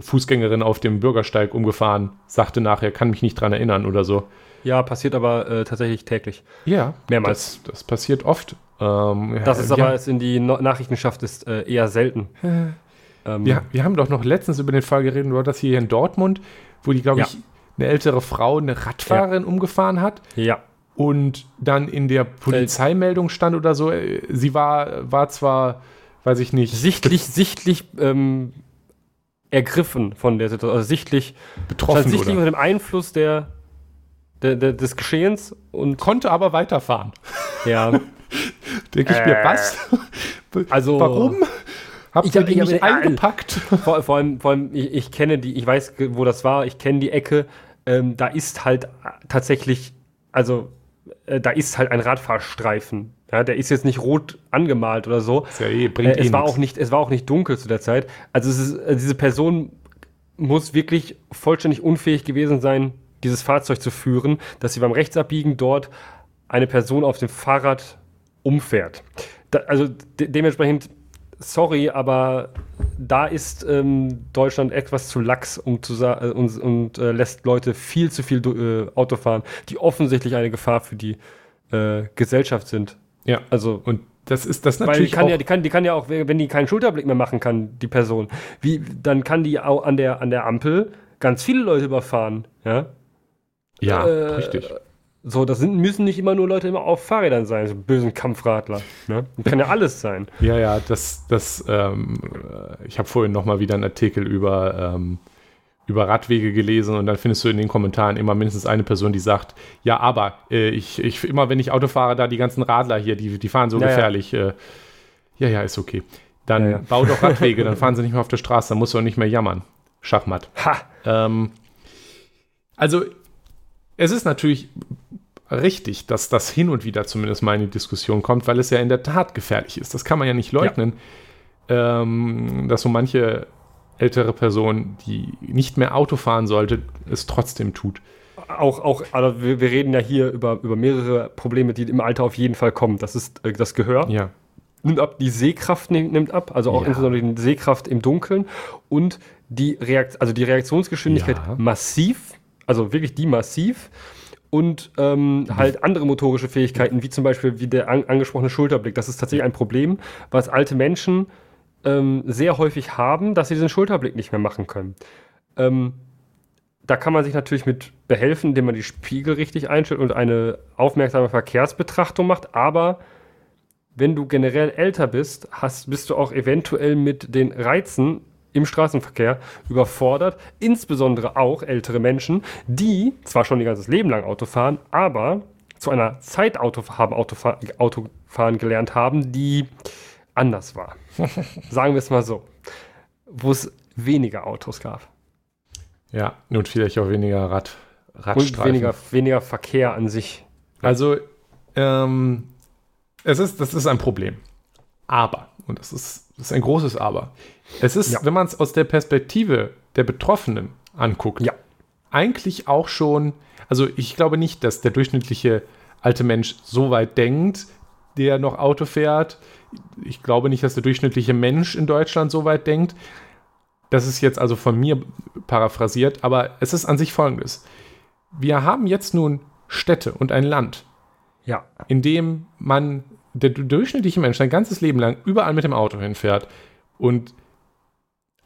Fußgängerin auf dem Bürgersteig umgefahren, sagte nachher, kann mich nicht dran erinnern oder so. Ja, passiert aber äh, tatsächlich täglich. Ja, mehrmals. Das, das passiert oft. Ähm, das ist aber, es in die no Nachrichten schafft, ist äh, eher selten. ähm, wir, wir haben doch noch letztens über den Fall geredet, über das hier in Dortmund, wo die, glaube ja. ich, eine ältere Frau eine Radfahrerin ja. umgefahren hat. Ja. Und dann in der Polizeimeldung stand oder so, äh, sie war, war zwar, weiß ich nicht. Sichtlich, sichtlich ähm, ergriffen von der Situation, also sichtlich betroffen. Sichtlich unter dem Einfluss der, der, der, des Geschehens und. Konnte aber weiterfahren. Ja. Denke ich äh, mir, was? Also. Warum? Habt ihr die nicht eingepackt? Vor, vor, allem, vor allem ich, ich, kenne die, ich weiß, wo das war, ich kenne die Ecke. Ähm, da ist halt tatsächlich, also äh, da ist halt ein Radfahrstreifen. Ja, der ist jetzt nicht rot angemalt oder so. Ja eh, bringt äh, es, eh war auch nicht, es war auch nicht dunkel zu der Zeit. Also ist, äh, diese Person muss wirklich vollständig unfähig gewesen sein, dieses Fahrzeug zu führen, dass sie beim Rechtsabbiegen dort eine Person auf dem Fahrrad umfährt. Da, also de dementsprechend sorry, aber da ist ähm, Deutschland etwas zu lax um zu äh, und, und äh, lässt Leute viel zu viel äh, Auto fahren, die offensichtlich eine Gefahr für die äh, Gesellschaft sind. Ja, also und das ist das natürlich. Weil die kann, ja, die, kann, die kann ja auch, wenn die keinen Schulterblick mehr machen kann, die Person, wie, dann kann die auch an der, an der Ampel ganz viele Leute überfahren. Ja, ja äh, richtig. So, das sind, müssen nicht immer nur Leute immer auf Fahrrädern sein, so bösen Kampfradler. Ne? Das kann ja alles sein. Ja, ja, das, das, ähm, ich habe vorhin noch mal wieder einen Artikel über, ähm, über Radwege gelesen und dann findest du in den Kommentaren immer mindestens eine Person, die sagt, ja, aber äh, ich, ich, immer wenn ich Auto fahre, da die ganzen Radler hier, die, die fahren so ja, gefährlich. Ja. Äh, ja, ja, ist okay. Dann ja, ja. bau doch Radwege, dann fahren sie nicht mehr auf der Straße, dann musst du auch nicht mehr jammern. Schachmatt. Ha! Ähm, also, es ist natürlich richtig, dass das hin und wieder zumindest mal in die Diskussion kommt, weil es ja in der Tat gefährlich ist. Das kann man ja nicht leugnen, ja. Ähm, dass so manche ältere Person, die nicht mehr Auto fahren sollte, es trotzdem tut. Auch, auch also wir, wir, reden ja hier über, über mehrere Probleme, die im Alter auf jeden Fall kommen. Das ist äh, das Gehör. Ja. Nimmt ab, die Sehkraft nimmt, nimmt ab, also auch ja. insbesondere die Sehkraft im Dunkeln und die, Reakt also die Reaktionsgeschwindigkeit ja. massiv, also wirklich die massiv und ähm, halt andere motorische Fähigkeiten, wie zum Beispiel wie der an angesprochene Schulterblick. Das ist tatsächlich ein Problem, was alte Menschen ähm, sehr häufig haben, dass sie diesen Schulterblick nicht mehr machen können. Ähm, da kann man sich natürlich mit behelfen, indem man die Spiegel richtig einstellt und eine aufmerksame Verkehrsbetrachtung macht, aber wenn du generell älter bist, hast, bist du auch eventuell mit den Reizen im Straßenverkehr überfordert, insbesondere auch ältere Menschen, die zwar schon ihr ganzes Leben lang Auto fahren, aber zu einer Zeit Auto haben, Autofahr Autofahren gelernt haben, die anders war. Sagen wir es mal so. Wo es weniger Autos gab. Ja, und vielleicht auch weniger Rad, Radstreifen. Und weniger, weniger Verkehr an sich. Also, ähm, es ist, das ist ein Problem. Aber, und das ist, das ist ein großes Aber, es ist, ja. wenn man es aus der Perspektive der Betroffenen anguckt, ja. eigentlich auch schon, also ich glaube nicht, dass der durchschnittliche alte Mensch so weit denkt, der noch Auto fährt. Ich glaube nicht, dass der durchschnittliche Mensch in Deutschland so weit denkt. Das ist jetzt also von mir paraphrasiert, aber es ist an sich folgendes. Wir haben jetzt nun Städte und ein Land, Ja. in dem man, der durchschnittliche Mensch sein ganzes Leben lang überall mit dem Auto hinfährt und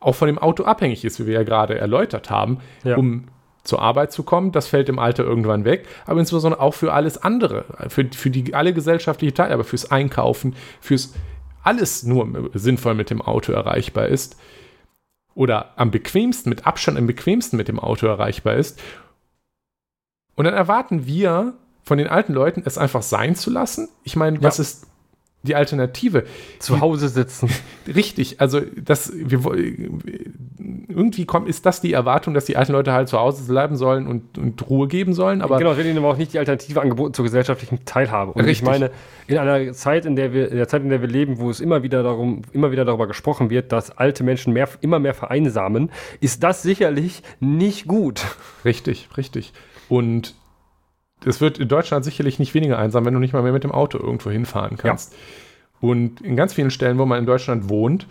auch von dem Auto abhängig ist, wie wir ja gerade erläutert haben, Ja. um zur Arbeit zu kommen. Das fällt im Alter irgendwann weg, aber insbesondere auch für alles andere, für, für die alle gesellschaftliche Teile, aber fürs Einkaufen, fürs alles nur sinnvoll mit dem Auto erreichbar ist oder am bequemsten, mit Abstand am bequemsten mit dem Auto erreichbar ist. Und dann erwarten wir von den alten Leuten, es einfach sein zu lassen. Ich meine, was Ja. ist die Alternative? Zu Hause sitzen. Richtig, also das, wir, irgendwie kommt, ist das die Erwartung, dass die alten Leute halt zu Hause bleiben sollen und, und Ruhe geben sollen, aber genau, es wird ihnen aber auch nicht die Alternative angeboten zur gesellschaftlichen Teilhabe. Und ich Richtig. meine, in einer Zeit, in der wir, in der Zeit, in der wir leben, wo es immer wieder darum, immer wieder darüber gesprochen wird, dass alte Menschen mehr, immer mehr vereinsamen, ist das sicherlich nicht gut. richtig, richtig. Und es wird in Deutschland sicherlich nicht weniger einsam, wenn du nicht mal mehr mit dem Auto irgendwo hinfahren kannst. Und in ganz vielen Stellen, wo man in Deutschland wohnt,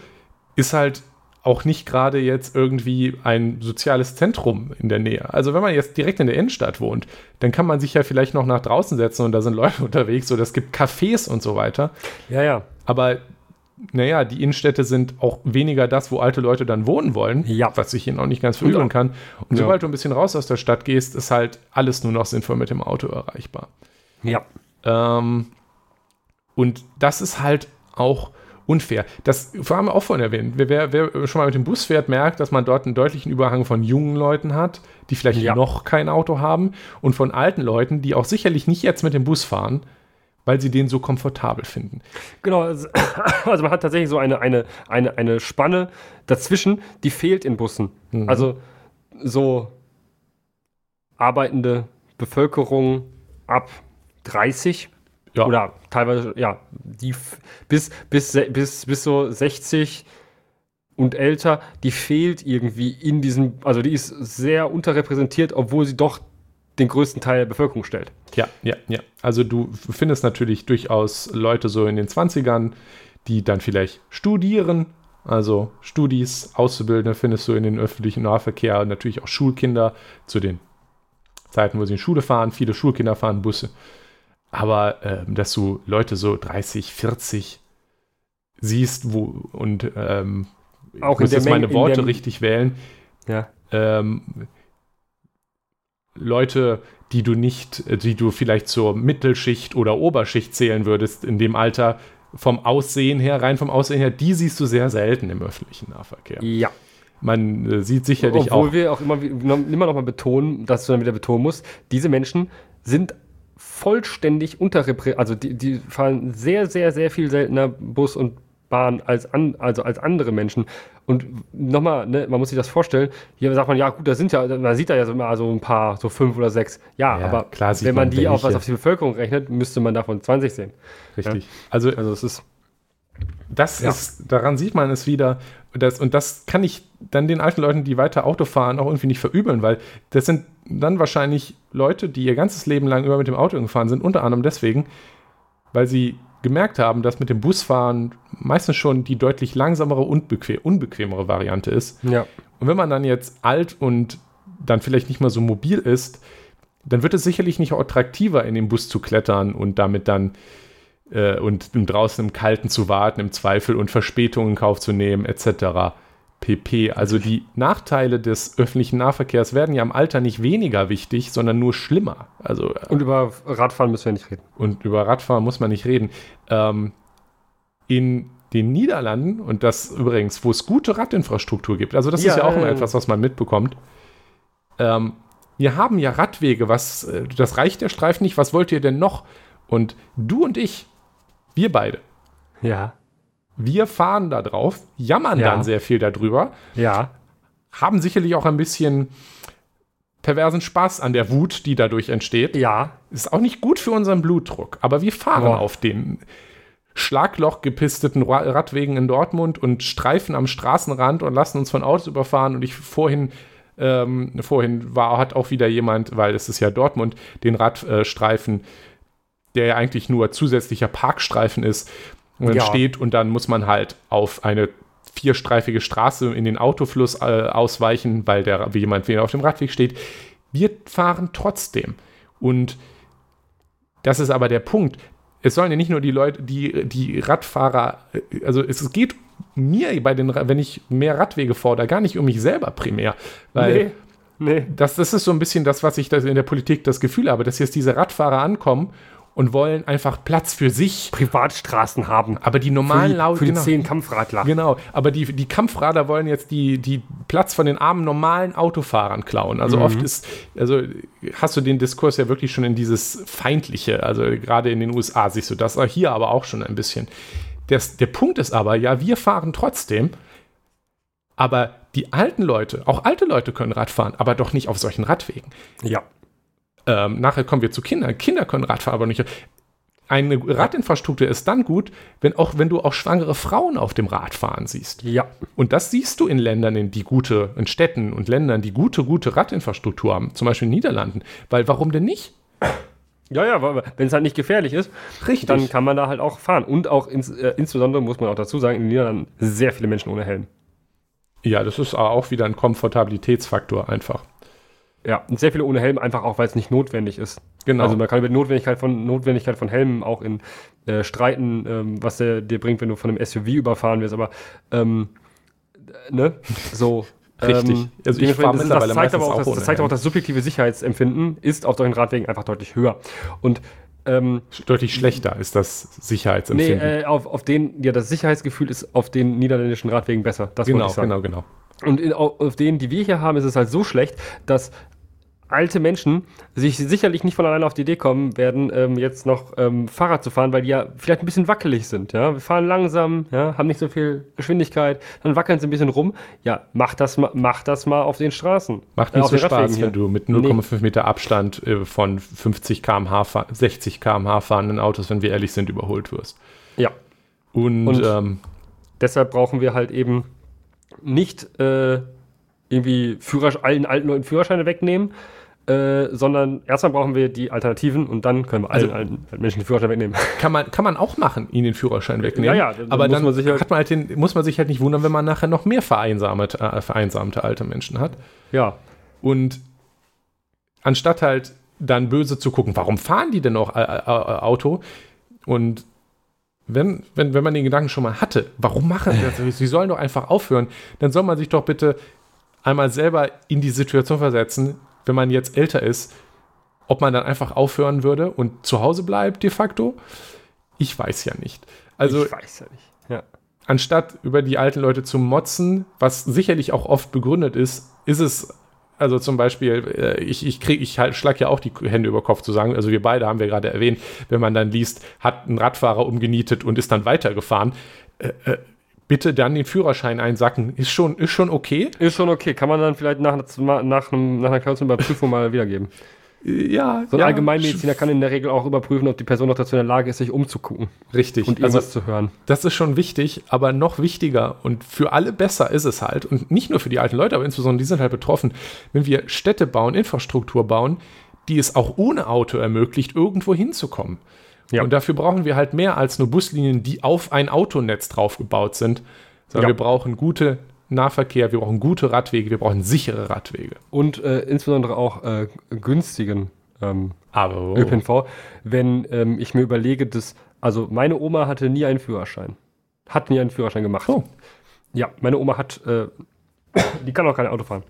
ist halt auch nicht gerade jetzt irgendwie ein soziales Zentrum in der Nähe. Also wenn man jetzt direkt in der Innenstadt wohnt, dann kann man sich ja vielleicht noch nach draußen setzen und da sind Leute unterwegs oder es gibt Cafés und so weiter. Ja, ja. Aber naja, die Innenstädte sind auch weniger das, wo alte Leute dann wohnen wollen, Ja. was ich ihnen auch nicht ganz verübeln kann. Und Ja. sobald du ein bisschen raus aus der Stadt gehst, ist halt alles nur noch sinnvoll mit dem Auto erreichbar. Ja. Ähm, und das ist halt auch unfair. Das haben wir auch vorhin erwähnt. Wer, wer, wer schon mal mit dem Bus fährt, merkt, dass man dort einen deutlichen Überhang von jungen Leuten hat, die vielleicht Ja. noch kein Auto haben, und von alten Leuten, die auch sicherlich nicht jetzt mit dem Bus fahren, weil sie den so komfortabel finden. Genau, also also man hat tatsächlich so eine, eine, eine, eine Spanne dazwischen, die fehlt in Bussen. Also so arbeitende Bevölkerung ab 30 Ja. oder teilweise, ja, die bis, bis, bis, bis so 60 und älter, die fehlt irgendwie in diesem, also die ist sehr unterrepräsentiert, obwohl sie doch den größten Teil der Bevölkerung stellt. Ja, ja, ja. Also du findest natürlich durchaus Leute so in den 20ern, die dann vielleicht studieren. Also Studis, Auszubildende findest du in den öffentlichen Nahverkehr, natürlich auch Schulkinder zu den Zeiten, wo sie in Schule fahren. Viele Schulkinder fahren Busse. Aber ähm, dass du Leute so 30, 40 siehst, wo und ähm, Auch ich muss jetzt meine Menge- Worte der- richtig wählen, Ja. ähm, Leute, die du nicht, äh, die du vielleicht zur Mittelschicht oder Oberschicht zählen würdest, in dem Alter vom Aussehen her, rein vom Aussehen her, die siehst du sehr selten im öffentlichen Nahverkehr. Ja. Man äh, sieht sicherlich Obwohl auch. wir auch immer, immer noch mal betonen, dass du dann wieder betonen musst, diese Menschen sind vollständig unterrepräsentiert, also die, die fahren sehr, sehr, sehr viel seltener Bus und Bahn als, an, also als andere Menschen. Und nochmal, ne, man muss sich das vorstellen, hier sagt man, ja gut, da sind ja, man sieht da ja so immer so ein paar, so fünf oder sechs. Ja, Ja, aber klar wenn man man die auf was auf die Bevölkerung rechnet, müsste man davon 20 sehen. Richtig. Also Also es ist, Das Ja. ist, daran sieht man es wieder. Das, und das kann ich dann den alten Leuten, die weiter Auto fahren, auch irgendwie nicht verübeln, weil das sind dann wahrscheinlich Leute, die ihr ganzes Leben lang immer mit dem Auto gefahren sind, unter anderem deswegen, weil sie gemerkt haben, dass mit dem Busfahren meistens schon die deutlich langsamere und bequem, unbequemere Variante ist. ja. Und wenn man dann jetzt alt und dann vielleicht nicht mehr so mobil ist, dann wird es sicherlich nicht attraktiver, in den Bus zu klettern und damit dann äh, und draußen im Kalten zu warten, im Zweifel und Verspätungen in Kauf zu nehmen, etc. pp. Also die Nachteile des öffentlichen Nahverkehrs werden ja im Alter nicht weniger wichtig, sondern nur schlimmer. Also äh, Und über Radfahren müssen wir nicht reden. und über Radfahren muss man nicht reden. Ähm, in den Niederlanden, und das übrigens, wo es gute Radinfrastruktur gibt, also das Ja, ist ja auch immer äh, etwas, was man mitbekommt. Ähm, wir haben ja Radwege, was, äh, das reicht der Streifen nicht, was wollt ihr denn noch? Und du und ich, wir beide, Ja. Wir fahren da drauf, jammern Ja. dann sehr viel darüber, Ja. haben sicherlich auch ein bisschen perversen Spaß an der Wut, die dadurch entsteht. Ja. Ist auch nicht gut für unseren Blutdruck, aber wir fahren Boah. auf den Schlagloch gepisteten Ra- Radwegen in Dortmund und streifen am Straßenrand und lassen uns von Autos überfahren. Und ich vorhin, ähm, vorhin war, hat auch wieder jemand, weil es ist ja Dortmund, den Radstreifen, der ja eigentlich nur zusätzlicher Parkstreifen ist, und dann Ja. steht und dann muss man halt auf eine vierstreifige Straße in den Autofluss äh, ausweichen, weil der, wie jemand wieder auf dem Radweg steht. Wir fahren trotzdem. Und Das ist aber der Punkt. Es sollen ja nicht nur die Leute, die, die Radfahrer, äh, also es geht mir bei den, wenn ich mehr Radwege fordere, gar nicht um mich selber primär. Weil Nee, nee. das, das ist so ein bisschen das, was ich in der Politik das Gefühl habe, dass jetzt diese Radfahrer ankommen und wollen einfach Platz für sich. Privatstraßen haben. Aber die normalen die, Lau- für die genau. zehn Kampfradler. Genau, aber die, die Kampfradler wollen jetzt die, die Platz von den armen normalen Autofahrern klauen. Also oft ist, also hast du den Diskurs ja wirklich schon in dieses Feindliche, also gerade in den USA siehst du das, hier aber auch schon ein bisschen. Das, der Punkt ist aber, ja, wir fahren trotzdem, aber die alten Leute, auch alte Leute können Rad fahren, aber doch nicht auf solchen Radwegen. Ja. Ähm, nachher kommen wir zu Kindern. Kinder können Rad fahren, aber nicht. Eine Radinfrastruktur ist dann gut, wenn, auch, wenn du auch schwangere Frauen auf dem Rad fahren siehst. Ja. Und das siehst du in Ländern, in die gute, in Städten und Ländern, die gute, gute Radinfrastruktur haben, zum Beispiel in den Niederlanden. Weil warum denn nicht? Ja, ja, wenn es halt nicht gefährlich ist, Richtig. dann kann man da halt auch fahren. Und auch ins, äh, insbesondere muss man auch dazu sagen, in den Niederlanden sehr viele Menschen ohne Helm. Ja, das ist auch wieder ein Komfortabilitätsfaktor einfach. Ja, und sehr viele ohne Helm, einfach auch, weil es nicht notwendig ist. Genau. Also man kann über die Notwendigkeit von, Notwendigkeit von Helmen auch in äh, streiten, ähm, was der dir bringt, wenn du von einem SUV überfahren wirst, aber ähm, äh, ne, so. Richtig. Ähm, Also ich dementsprechend, fahr das, mittlerweile das zeigt aber auch, auch das, das zeigt aber auch, das subjektive Sicherheitsempfinden ist auf solchen Radwegen einfach deutlich höher. Und ähm, Deutlich schlechter ist das nee, Sicherheitsempfinden. äh, auf, auf den, ja, das Sicherheitsgefühl ist auf den niederländischen Radwegen besser. Das wollte genau, ich sagen. genau, genau. Und in, auf, auf denen, die wir hier haben, ist es halt so schlecht, dass alte Menschen sich sicherlich nicht von alleine auf die Idee kommen werden, ähm, jetzt noch ähm, Fahrrad zu fahren, weil die ja vielleicht ein bisschen wackelig sind. Ja, wir fahren langsam, ja, haben nicht so viel Geschwindigkeit, dann wackeln sie ein bisschen rum. Ja, mach das mal, mach das mal auf den Straßen. Macht Äh, nicht auf so Spaß, wenn du mit 0,5 Meter Abstand äh, von 50 km/h, fahr- 60 km/h fahrenden Autos, wenn wir ehrlich sind, überholt wirst. Ja, Und, Und- ähm, deshalb brauchen wir halt eben nicht äh, irgendwie Führersch allen alten Leuten Führerscheine wegnehmen, äh, sondern erstmal brauchen wir die Alternativen und dann können wir allen Also- alten Menschen den Führerschein wegnehmen. kann, man, kann man auch machen, ihnen den Führerschein wegnehmen. Ja, ja, dann aber muss dann man sich halt- man halt den, muss man sich halt nicht wundern, wenn man nachher noch mehr vereinsamte, äh, vereinsamte alte Menschen hat. Ja, Und anstatt halt dann böse zu gucken, warum fahren die denn noch äh, äh, Auto? Und wenn, wenn, wenn man den Gedanken schon mal hatte, warum machen sie das? Sie sollen doch einfach aufhören, dann soll man sich doch bitte einmal selber in die Situation versetzen, wenn man jetzt älter ist, ob man dann einfach aufhören würde und zu Hause bleibt de facto. Ich weiß ja nicht. Also ich weiß ja nicht. Ja. anstatt über die alten Leute zu motzen, was sicherlich auch oft begründet ist, ist es, also zum Beispiel, äh, ich, ich krieg, ich halt, schlag ja auch die Hände über Kopf zu sagen, also wir beide haben wir gerade erwähnt, wenn man dann liest, hat ein Radfahrer umgenietet und ist dann weitergefahren, äh, äh, bitte dann den Führerschein einsacken, ist schon, ist schon okay. Ist schon okay. Kann man dann vielleicht nach, nach, nach einer kurzen Überprüfung mal wiedergeben. Äh, Ja, So ein ja, Allgemeinmediziner kann in der Regel auch überprüfen, ob die Person noch dazu in der Lage ist, sich umzugucken richtig. und also, irgendwas zu hören. Das ist schon wichtig, aber noch wichtiger und für alle besser ist es halt, und nicht nur für die alten Leute, aber insbesondere die sind halt betroffen, wenn wir Städte bauen, Infrastruktur bauen, die es auch ohne Auto ermöglicht, irgendwo hinzukommen. Ja. Und dafür brauchen wir halt mehr als nur Buslinien, die auf ein Autonetz draufgebaut sind, sondern Ja. wir brauchen gute Nahverkehr, wir brauchen gute Radwege, wir brauchen sichere Radwege. Und äh, insbesondere auch äh, günstigen ähm, Aber ÖPNV. Wenn ähm, ich mir überlege, dass, also meine Oma hatte nie einen Führerschein. Hat nie einen Führerschein gemacht. Oh. Ja, meine Oma hat, äh, die kann auch kein Auto fahren.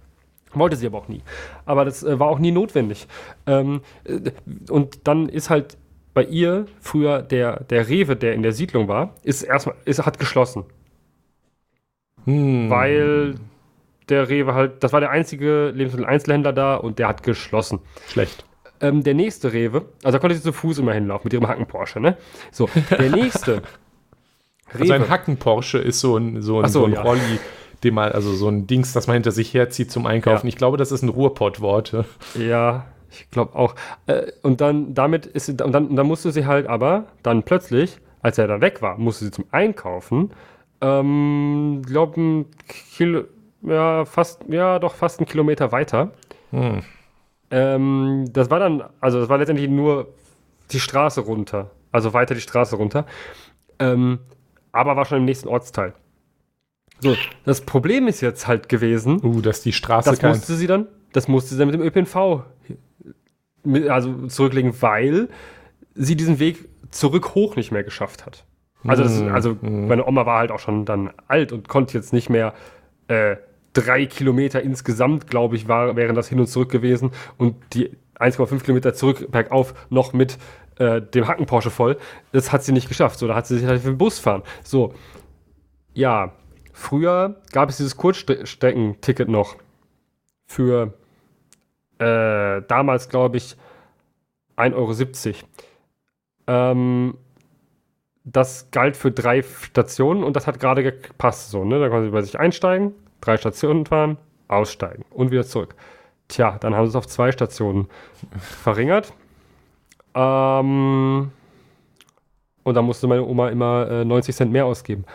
Wollte sie aber auch nie. Aber das äh, war auch nie notwendig. Ähm, äh, und dann ist halt bei ihr früher der, der Rewe, der in der Siedlung war, ist erstmal, ist, hat geschlossen. Hm. Weil der Rewe halt, das war der einzige Lebensmittel-Einzelhändler da und der hat geschlossen. schlecht. Ähm, der nächste Rewe, also da konnte sie zu Fuß immer hinlaufen mit ihrem Hacken Porsche, ne? So, der nächste Also ein Hacken-Porsche ist so ein, so ein, so, so ein ja. Rolli, den man, also so ein Dings, das man hinter sich herzieht zum Einkaufen. Ja. Ich glaube, das ist ein Ruhrpott-Wort. Ja, ich glaube auch. Äh, und dann damit ist sie, und dann, und dann musste sie halt aber dann plötzlich, als er dann weg war, musste sie zum Einkaufen, ähm, glaube ein Kilo, ja fast, ja doch fast einen Kilometer weiter. Hm. Ähm, das war dann, also das war letztendlich nur die Straße runter, also weiter die Straße runter, ähm, aber war schon im nächsten Ortsteil. So, das Problem ist jetzt halt gewesen, Uh, dass die Straße das musste sie dann, das musste sie dann mit dem ÖPNV also zurücklegen, weil sie diesen Weg zurück hoch nicht mehr geschafft hat. Also, das, Mhm. also Mhm. meine Oma war halt auch schon dann alt und konnte jetzt nicht mehr äh, drei Kilometer insgesamt, glaube ich, war, wären das hin und zurück gewesen und die 1,5 Kilometer zurück bergauf noch mit äh, dem Hacken Porsche voll. Das hat sie nicht geschafft. So, da hat sie sich halt für den Bus fahren. So, ja, früher gab es dieses Kurzstreckenticket noch für äh, damals, glaube ich, 1,70 Euro. Ähm, das galt für drei Stationen und das hat gerade gepasst. So, ne? Da konnten sie bei sich einsteigen, drei Stationen fahren, aussteigen und wieder zurück. Tja, dann haben sie es auf zwei Stationen verringert. Ähm, und da musste meine Oma immer äh, 90 Cent mehr ausgeben.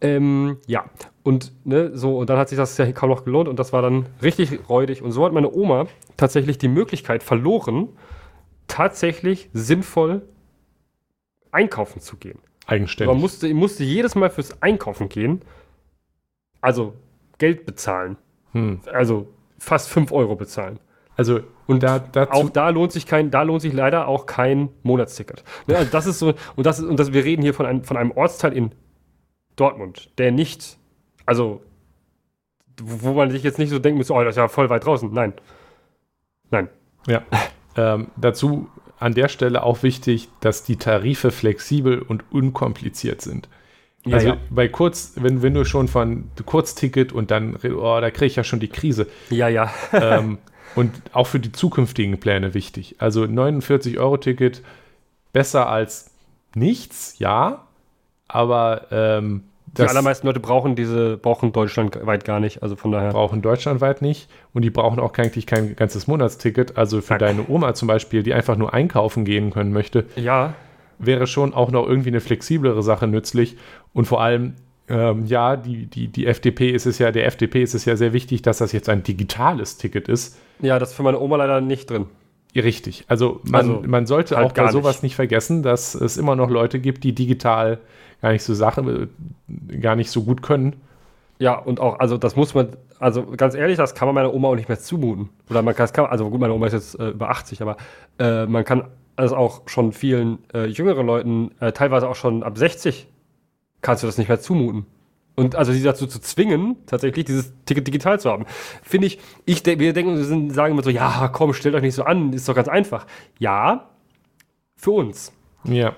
Ähm, ja, und ne, so, und dann hat sich das ja kaum noch gelohnt und das war dann richtig räudig. Und so hat meine Oma tatsächlich die Möglichkeit verloren, tatsächlich sinnvoll einkaufen zu gehen. Eigenständig. Man musste, musste jedes Mal fürs Einkaufen gehen, also Geld bezahlen. Hm. Also fast 5 Euro bezahlen. Also, und da, dazu, Auch da lohnt sich kein, da lohnt sich leider auch kein Monatsticket. Ne, also das ist so, und das ist, und das, wir reden hier von einem, von einem Ortsteil in Dortmund, der nicht, also, wo man sich jetzt nicht so denken muss, oh, das ist ja voll weit draußen. Nein. Nein. Ja. Ähm, dazu an der Stelle auch wichtig, dass die Tarife flexibel und unkompliziert sind. Ja, also ja. bei Kurz, wenn, wenn du schon von Kurzticket und dann, oh, da kriege ich ja schon die Krise. Ja, ja. ähm, und auch für die zukünftigen Pläne wichtig. Also 49-Euro-Ticket besser als nichts, ja, aber ähm, Die das allermeisten Leute brauchen diese, brauchen deutschlandweit gar nicht. Also von daher. brauchen deutschlandweit nicht und die brauchen auch eigentlich kein ganzes Monatsticket. Also für Nein. deine Oma zum Beispiel, die einfach nur einkaufen gehen können möchte, Ja, wäre schon auch noch irgendwie eine flexiblere Sache nützlich. Und vor allem, ähm, ja, die, die, die FDP ist es ja, der FDP ist es ja sehr wichtig, dass das jetzt ein digitales Ticket ist. ja, das ist für meine Oma leider nicht drin. Richtig. Also man, Also, man sollte halt auch bei sowas nicht. nicht. vergessen, dass es immer noch Leute gibt, die digital gar nicht so Sachen, äh, gar nicht so gut können. Ja, und auch, also das muss man, also ganz ehrlich, das kann man meiner Oma auch nicht mehr zumuten. Oder man kann, kann also gut, meine Oma ist jetzt äh, über 80, aber äh, man kann das auch schon vielen äh, jüngeren Leuten, äh, teilweise auch schon ab 60, kannst du das nicht mehr zumuten. Und also sie dazu zu zwingen, tatsächlich dieses Ticket digital zu haben, finde ich, ich wir denken, wir sind, sagen immer so, ja, komm, stellt euch nicht so an, ist doch ganz einfach. Ja, für uns. Ja.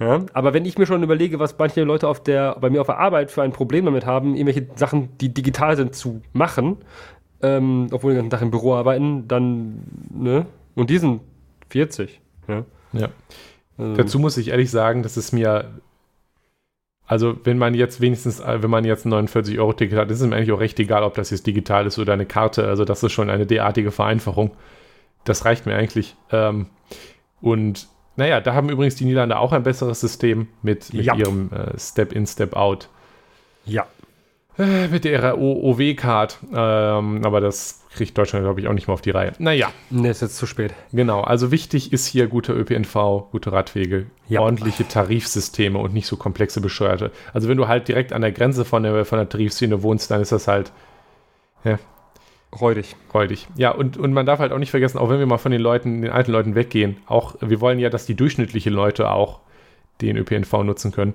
Ja, aber wenn ich mir schon überlege, was manche Leute auf der, bei mir auf der Arbeit für ein Problem damit haben, irgendwelche Sachen, die digital sind, zu machen, ähm, obwohl die ganzen Tag im Büro arbeiten, dann, ne? Und die sind 40. Ja. ja. Also, Dazu muss ich ehrlich sagen, dass es mir, also wenn man jetzt wenigstens, äh, wenn man jetzt ein 49-Euro-Ticket hat, ist es mir eigentlich auch recht egal, ob das jetzt digital ist oder eine Karte. Also das ist schon eine derartige Vereinfachung. Das reicht mir eigentlich. Ähm, und naja, da haben übrigens die Niederlande auch ein besseres System mit, mit Ja. ihrem äh, Step-in, Step-out. ja. Äh, mit ihrer OW-Card. Ähm, aber das kriegt Deutschland, glaube ich, auch nicht mehr auf die Reihe. Naja, Ne, ist jetzt zu spät. genau. Also wichtig ist hier guter ÖPNV, gute Radwege, Ja. ordentliche Tarifsysteme und nicht so komplexe Bescheuerte. Also wenn du halt direkt an der Grenze von der, von der Tarifszene wohnst, dann ist das halt Räudig. räudig. Ja, und, und man darf halt auch nicht vergessen, auch wenn wir mal von den Leuten, den alten Leuten weggehen, auch wir wollen ja, dass die durchschnittlichen Leute auch den ÖPNV nutzen können.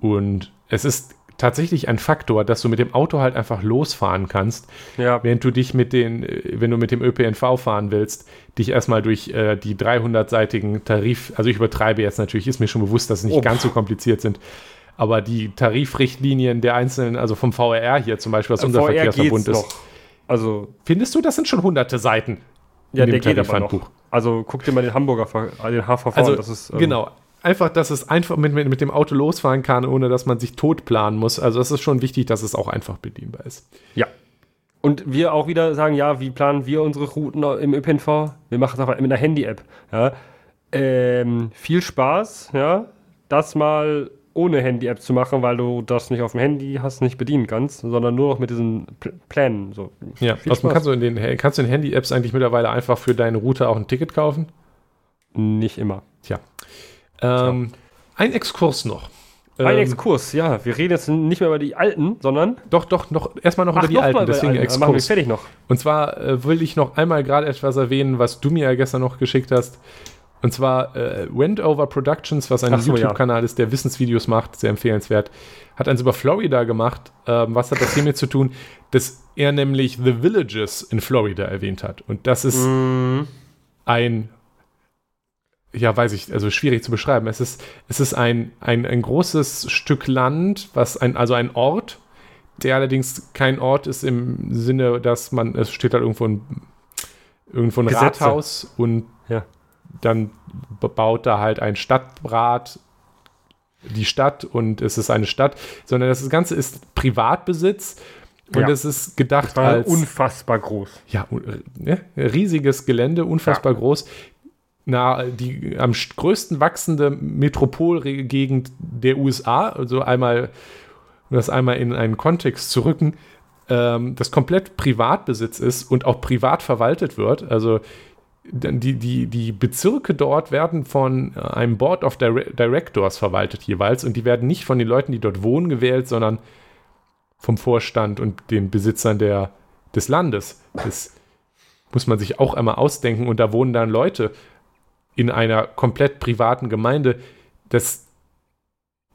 Und es ist tatsächlich ein Faktor, dass du mit dem Auto halt einfach losfahren kannst, Ja, während du dich mit den, äh, wenn du mit dem ÖPNV fahren willst, dich erstmal durch äh, die 300-seitigen Tarif, also ich übertreibe jetzt natürlich, ist mir schon bewusst, dass sie nicht Oh. ganz so kompliziert sind, aber die Tarifrichtlinien der einzelnen, also vom VRR hier zum Beispiel, was unser VR Verkehrsverbund ist. noch. Also, Findest du, das sind schon hunderte Seiten? ja, der geht aber noch. Also, guck dir mal den Hamburger, äh, den HVV Also, an. Das ist, ähm, genau. Einfach, dass es einfach mit, mit, mit dem Auto losfahren kann, ohne dass man sich tot planen muss. Also, es ist schon wichtig, dass es auch einfach bedienbar ist. Ja. Und wir auch wieder sagen, ja, wie planen wir unsere Routen im ÖPNV? Wir machen es einfach mit einer Handy-App. Ja. Ähm, viel Spaß, ja, das mal ohne Handy-App zu machen, weil du das nicht auf dem Handy hast, nicht bedienen kannst, sondern nur noch mit diesen Pl Plänen. So. Ja, Spaß. kannst du in den, kannst du in Handy-Apps eigentlich mittlerweile einfach für deine Route auch ein Ticket kaufen? Nicht immer. Tja. Ähm, ein Exkurs noch. Ein Ähm, Exkurs, ja. Wir reden jetzt nicht mehr über die alten, sondern Doch, doch, noch, erstmal noch über die noch alten, deswegen alten. Dann Machen wir Exkurs. fertig noch. Und zwar äh, will ich noch einmal gerade etwas erwähnen, was du mir ja gestern noch geschickt hast. Und zwar äh, Wendover Productions, was ein so, YouTube-Kanal ist, der Wissensvideos macht, sehr empfehlenswert, hat eins über Florida gemacht. Ähm, was hat das hiermit zu tun? Dass er nämlich The Villages in Florida erwähnt hat. Und das ist ein, ja, weiß ich, also schwierig zu beschreiben. Es ist, es ist ein, ein, ein großes Stück Land, was ein, also ein Ort, der allerdings kein Ort ist im Sinne, dass man, es steht halt irgendwo ein, irgendwo ein Gesetze. Rathaus und Ja. Dann baut da halt ein Stadtrat die Stadt und es ist eine Stadt, sondern das Ganze ist Privatbesitz und Ja. es ist gedacht als unfassbar groß. ja, ne, riesiges Gelände, unfassbar groß. Na, die am größten wachsende Metropolgegend der USA, also einmal, um das einmal in einen Kontext zu rücken, ähm, das komplett Privatbesitz ist und auch privat verwaltet wird. Also die, die, die Bezirke dort werden von äh, einem Board of Dire Directors verwaltet jeweils und die werden nicht von den Leuten, die dort wohnen, gewählt, sondern vom Vorstand und den Besitzern der, des Landes. Das muss man sich auch einmal ausdenken und da wohnen dann Leute in einer komplett privaten Gemeinde. Das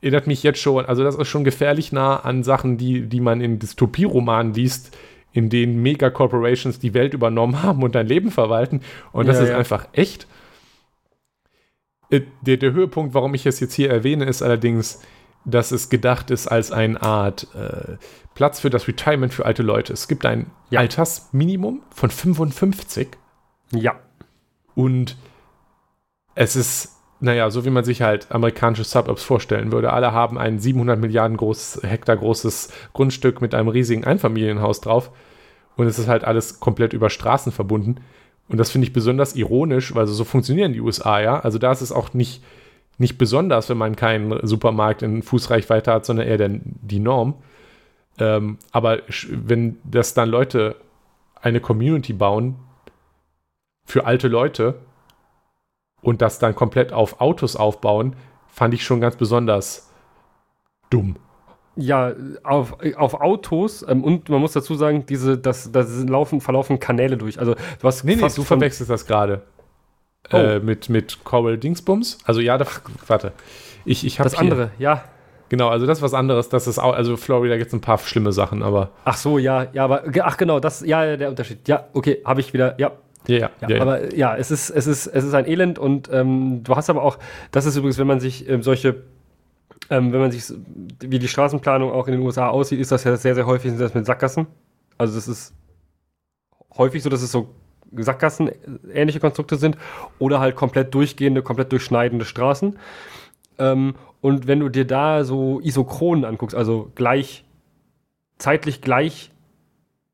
erinnert mich jetzt schon, also das ist schon gefährlich nah an Sachen, die, die man in Dystopieromanen liest, in denen Mega-Corporations die Welt übernommen haben und dein Leben verwalten. Und das Ja, ist ja. einfach echt. Äh, Der, der Höhepunkt, warum ich es jetzt hier erwähne, ist allerdings, dass es gedacht ist als eine Art äh, Platz für das Retirement für alte Leute. Es gibt ein Ja. Altersminimum von 55 Ja. und es ist, naja, so wie man sich halt amerikanische Suburbs vorstellen würde. Alle haben ein 700 Milliarden groß, Hektar großes Grundstück mit einem riesigen Einfamilienhaus drauf. Und es ist halt alles komplett über Straßen verbunden. Und das finde ich besonders ironisch, weil so, funktionieren die USA, ja. Also da ist es auch nicht, nicht besonders, wenn man keinen Supermarkt in Fußreichweite hat, sondern eher der, die Norm. Ähm, aber wenn das dann Leute eine Community bauen für alte Leute und das dann komplett auf Autos aufbauen, fand ich schon ganz besonders dumm. Ja, auf, auf Autos ähm, und man muss dazu sagen, diese, das, das laufen, verlaufen Kanäle durch. Also du hast Nee, nee, du verwechselst das gerade. Oh. Äh, mit, mit Coral Dingsbums. Also ja, da, warte. Ich, ich habe das andere, ja. Genau, also das ist was anderes. Das ist auch, also Florida gibt es ein paar schlimme Sachen, aber Ach so, ja, ja, aber ach genau, das, ja, ja, der Unterschied. Ja, okay, habe ich wieder, ja, ja, ja. Ja, aber ja, es ist, es ist, es ist ein Elend und ähm, du hast aber auch, das ist übrigens, wenn man sich ähm, solche, ähm, wenn man sich, wie die Straßenplanung auch in den USA aussieht, ist das ja sehr, sehr häufig sind das mit Sackgassen. Also das ist häufig so, dass es so Sackgassen ähnliche Konstrukte sind oder halt komplett durchgehende, komplett durchschneidende Straßen. Ähm, und wenn du dir da so Isochronen anguckst, also gleich, zeitlich gleich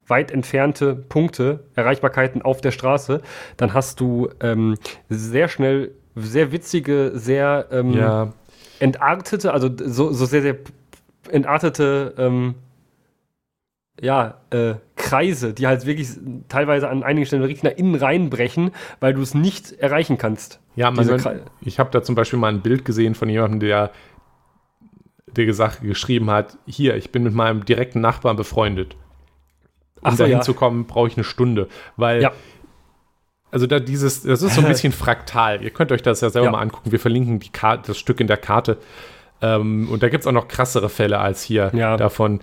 weit entfernte Punkte, Erreichbarkeiten auf der Straße, dann hast du ähm, sehr schnell sehr witzige, sehr ähm, ja, entartete, also so, so sehr, sehr entartete ähm, ja, äh, Kreise, die halt wirklich teilweise an einigen Stellen richtig nach innen reinbrechen, weil du es nicht erreichen kannst. ja man, ich habe da zum Beispiel mal ein Bild gesehen von jemandem, der, der gesagt, geschrieben hat, hier, ich bin mit meinem direkten Nachbarn befreundet. Um so, dahin ja. zu kommen, brauche ich eine Stunde. Weil Ja. Also da dieses, das ist so ein bisschen fraktal. Ihr könnt euch das ja selber Ja. mal angucken. Wir verlinken die Karte, das Stück in der Karte. Ähm, und da gibt es auch noch krassere Fälle als hier Ja. davon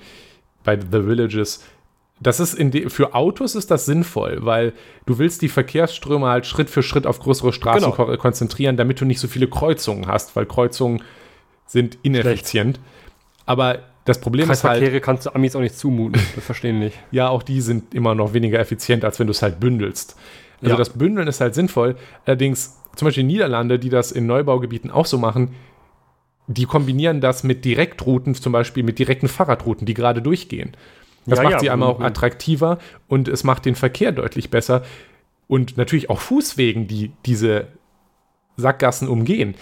bei The Villages. Das ist für Autos ist das sinnvoll, weil du willst die Verkehrsströme halt Schritt für Schritt auf größere Straßen Genau. ko konzentrieren, damit du nicht so viele Kreuzungen hast, weil Kreuzungen sind ineffizient. Aber das Problem ist halt, kannst du Amis auch nicht zumuten. Das verstehen nicht. ja, auch die sind immer noch weniger effizient, als wenn du es halt bündelst. Also Ja. das Bündeln ist halt sinnvoll. Allerdings, zum Beispiel Niederlande, die das in Neubaugebieten auch so machen, die kombinieren das mit Direktrouten, zum Beispiel mit direkten Fahrradrouten, die gerade durchgehen. Das Ja, macht ja, sie einmal auch mhm. attraktiver und es macht den Verkehr deutlich besser. Und natürlich auch Fußwegen, die diese Sackgassen umgehen.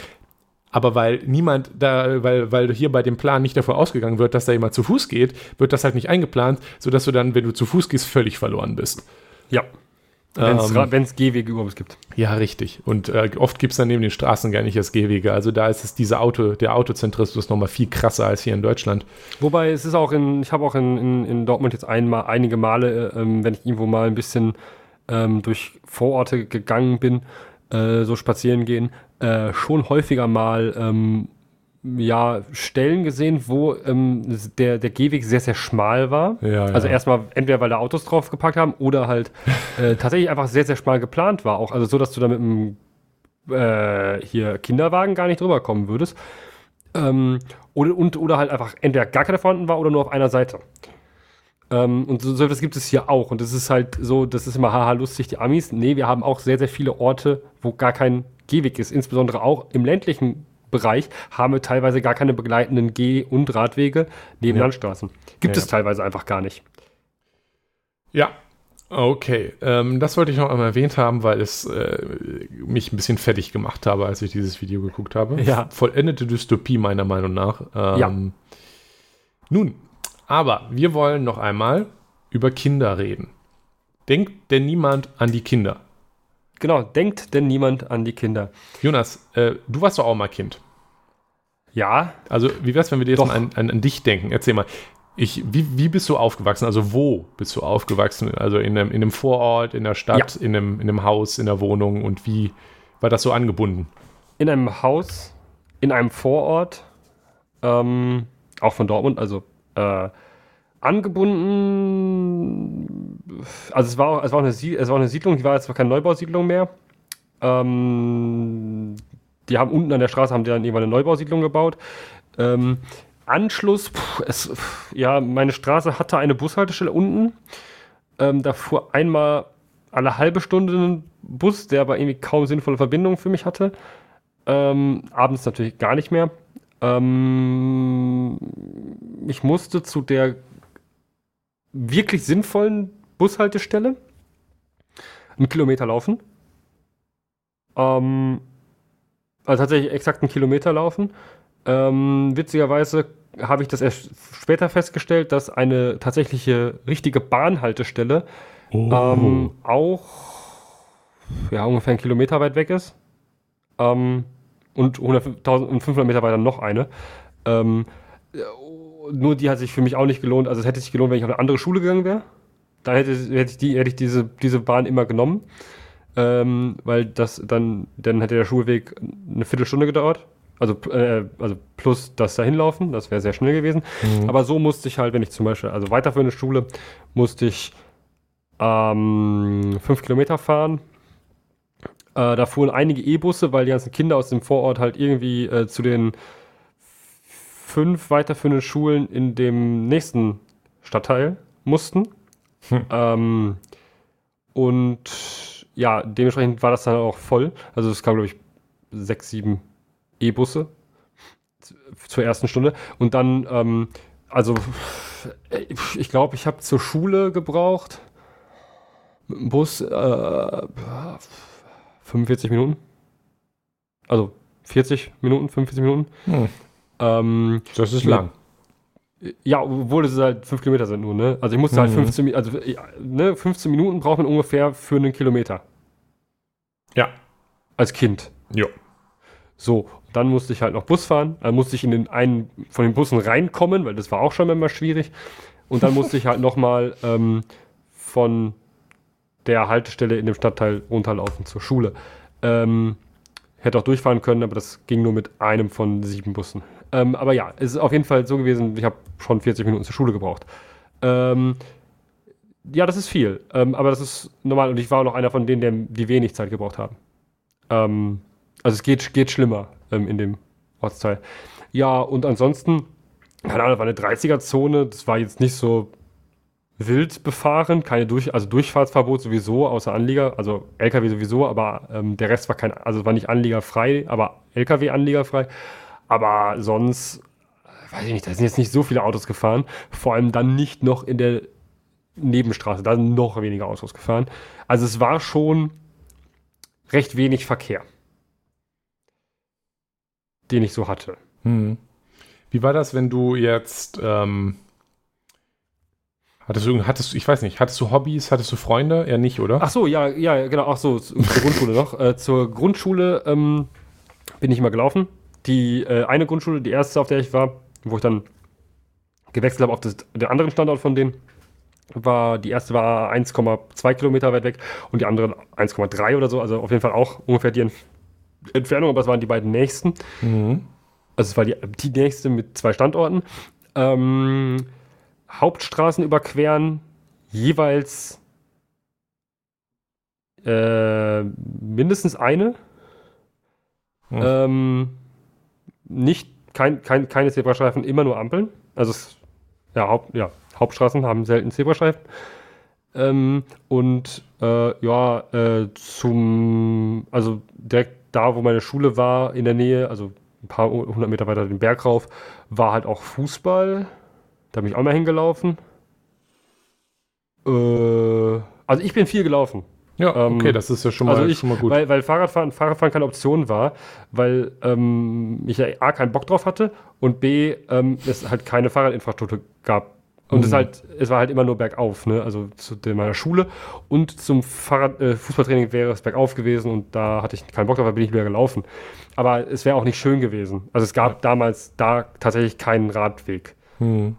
Aber weil niemand da, weil, weil hier bei dem Plan nicht davor ausgegangen wird, dass da jemand zu Fuß geht, wird das halt nicht eingeplant, sodass du dann, wenn du zu Fuß gehst, völlig verloren bist. Ja. Wenn es Ähm, Gehwege überhaupt gibt. ja, richtig. Und äh, oft gibt es dann neben den Straßen gar nicht erst Gehwege. Also da ist es diese Auto, der Autozentrismus nochmal viel krasser als hier in Deutschland. Wobei es ist auch in, ich habe auch in, in, in Dortmund jetzt einmal, einige Male, äh, ähm, wenn ich irgendwo mal ein bisschen ähm, durch Vororte gegangen bin, äh, so spazieren gehen, äh, schon häufiger mal ähm, ja, Stellen gesehen, wo ähm, der, der Gehweg sehr, sehr schmal war. Ja, also ja. erstmal entweder, weil da Autos drauf geparkt haben oder halt äh, tatsächlich einfach sehr, sehr schmal geplant war. Auch also so, dass du da mit einem äh, hier Kinderwagen gar nicht drüber kommen würdest. Ähm, oder, und, oder halt einfach entweder gar keine vorhanden war oder nur auf einer Seite. Ähm, und so, so das gibt es hier auch. Und das ist halt so, das ist immer haha lustig, die Amis. Nee, wir haben auch sehr, sehr viele Orte, wo gar kein Gehweg ist. Insbesondere auch im ländlichen Bereich haben wir teilweise gar keine begleitenden Geh- und Radwege neben Ja. Landstraßen. Gibt Ja, es ja. teilweise einfach gar nicht. Ja, okay. Ähm, das wollte ich noch einmal erwähnt haben, weil es äh, mich ein bisschen fertig gemacht habe, als ich dieses Video geguckt habe. Ja. Vollendete Dystopie meiner Meinung nach. Ähm, Ja. Nun, aber wir wollen noch einmal über Kinder reden. Denkt denn niemand an die Kinder? Genau, denkt denn niemand an die Kinder? Jonas, äh, du warst doch auch mal Kind. Ja, Also, wie wär's, wenn wir dir jetzt mal an, an, an dich denken? Erzähl mal. Ich, wie, wie bist du aufgewachsen? Also, wo bist du aufgewachsen? Also, in einem, in einem Vorort, in der Stadt, in, einem, in einem Haus, in der Wohnung und wie war das so angebunden? in einem Haus, in einem Vorort, ähm, auch von Dortmund, also äh, angebunden. Also es war, es, war eine, es war eine Siedlung, die war jetzt keine Neubausiedlung mehr. Ähm, die haben unten an der Straße haben die dann irgendwann eine Neubausiedlung gebaut. Ähm, Anschluss, pff, es, pff, ja, meine Straße hatte eine Bushaltestelle unten. Ähm, da fuhr einmal alle halbe Stunde ein Bus, der aber irgendwie kaum sinnvolle Verbindungen für mich hatte. Ähm, abends natürlich gar nicht mehr. Ähm, ich musste zu der wirklich sinnvollen Bushaltestelle einen Kilometer laufen. Ähm, also tatsächlich exakt einen Kilometer laufen. Ähm, witzigerweise habe ich das erst später festgestellt, dass eine tatsächliche richtige Bahnhaltestelle ähm, auch ja, ungefähr einen Kilometer weit weg ist. Ähm, und 100.500 Meter weiter noch eine. Ähm, äh, nur die hat sich für mich auch nicht gelohnt. Also es hätte sich gelohnt, wenn ich auf eine andere Schule gegangen wäre. Dann hätte, hätte ich, die, hätte ich diese, diese Bahn immer genommen. Ähm, weil das dann, dann hätte der Schulweg eine Viertelstunde gedauert. Also, äh, also plus das dahin laufen, das wäre sehr schnell gewesen. Aber so musste ich halt, wenn ich zum Beispiel, also weiterführende Schule, musste ich ähm, fünf Kilometer fahren. Äh, da fuhren einige E-Busse, weil die ganzen Kinder aus dem Vorort halt irgendwie äh, zu den fünf weiterführenden Schulen in dem nächsten Stadtteil mussten. Ähm, und ja, dementsprechend war das dann auch voll. Also es kam, glaube ich, sechs, sieben E-Busse zur ersten Stunde. Und dann, ähm, also äh, ich glaube, ich habe zur Schule gebraucht mit dem Bus äh, 45 Minuten. Also 40 Minuten, 45 Minuten. Hm, Ähm, das ist lang. ja, obwohl es halt 5 Kilometer sind nur, ne? Also ich musste halt Mhm. 15, Mi- also, ja, ne, 15 Minuten braucht man ungefähr für einen Kilometer. Ja. Als Kind. Ja. So, dann musste ich halt noch Bus fahren. Dann musste ich in den einen von den Bussen reinkommen, weil das war auch schon immer schwierig. Und dann musste ich halt nochmal ähm, von der Haltestelle in dem Stadtteil runterlaufen zur Schule. Ähm, hätte auch durchfahren können, aber das ging nur mit einem von sieben Bussen. Ähm, aber ja, es ist auf jeden Fall so gewesen, ich habe schon 40 Minuten zur Schule gebraucht. Ähm, ja, das ist viel. Ähm, aber das ist normal und ich war auch noch einer von denen, die wenig Zeit gebraucht haben. Ähm, also es geht, geht schlimmer ähm, in dem Ortsteil. Ja, und ansonsten, keine Ahnung, war eine 30er-Zone, das war jetzt nicht so wild befahren, keine Durch, also Durchfahrtsverbot sowieso, außer Anlieger, also LKW sowieso, aber ähm, der Rest war kein, also war nicht anliegerfrei, aber LKW anliegerfrei. Aber sonst, weiß ich nicht, da sind jetzt nicht so viele Autos gefahren, vor allem dann nicht noch in der Nebenstraße, da sind noch weniger Autos gefahren. Also es war schon recht wenig Verkehr, den ich so hatte. Hm. Wie war das, wenn du jetzt ähm, hattest du, hattest ich weiß nicht, hattest du Hobbys, hattest du Freunde? Eher nicht, oder? Ach so, ja, ja, genau, ach so, zur Grundschule noch. Äh, zur Grundschule ähm, bin ich mal gelaufen. Die äh, eine Grundschule, die erste, auf der ich war, wo ich dann gewechselt habe auf das, den anderen Standort von denen, war, die erste war 1,2 Kilometer weit weg und die andere 1,3 oder so. Also auf jeden Fall auch ungefähr die Entfernung, aber es waren die beiden nächsten. Mhm. Also es war die, die nächste mit zwei Standorten. Ähm, Hauptstraßen überqueren, jeweils äh, mindestens eine. Mhm. Ähm, nicht, kein, kein, keine Zebrastreifen, immer nur Ampeln. Also es, ja, Haupt, ja, Hauptstraßen haben selten Zebrastreifen. Ähm, und äh, ja, äh, zum, also direkt da, wo meine Schule war, in der Nähe, also ein paar hundert Meter weiter den Berg rauf, war halt auch Fußball. Da bin ich auch mal hingelaufen. Äh, also ich bin viel gelaufen. Ja, ähm, okay, das ist ja schon mal, also ich, schon mal gut. Weil, weil Fahrradfahren, Fahrradfahren keine Option war, weil ähm, ich ja A, keinen Bock drauf hatte und B, ähm, es halt keine Fahrradinfrastruktur gab und mhm. es, halt, es war halt immer nur bergauf, ne? also zu meiner Schule. Und zum Fahrrad, äh, Fußballtraining wäre es bergauf gewesen und da hatte ich keinen Bock drauf, da bin ich wieder gelaufen. Aber es wäre auch nicht schön gewesen. Also es gab ja. damals da tatsächlich keinen Radweg. Mhm.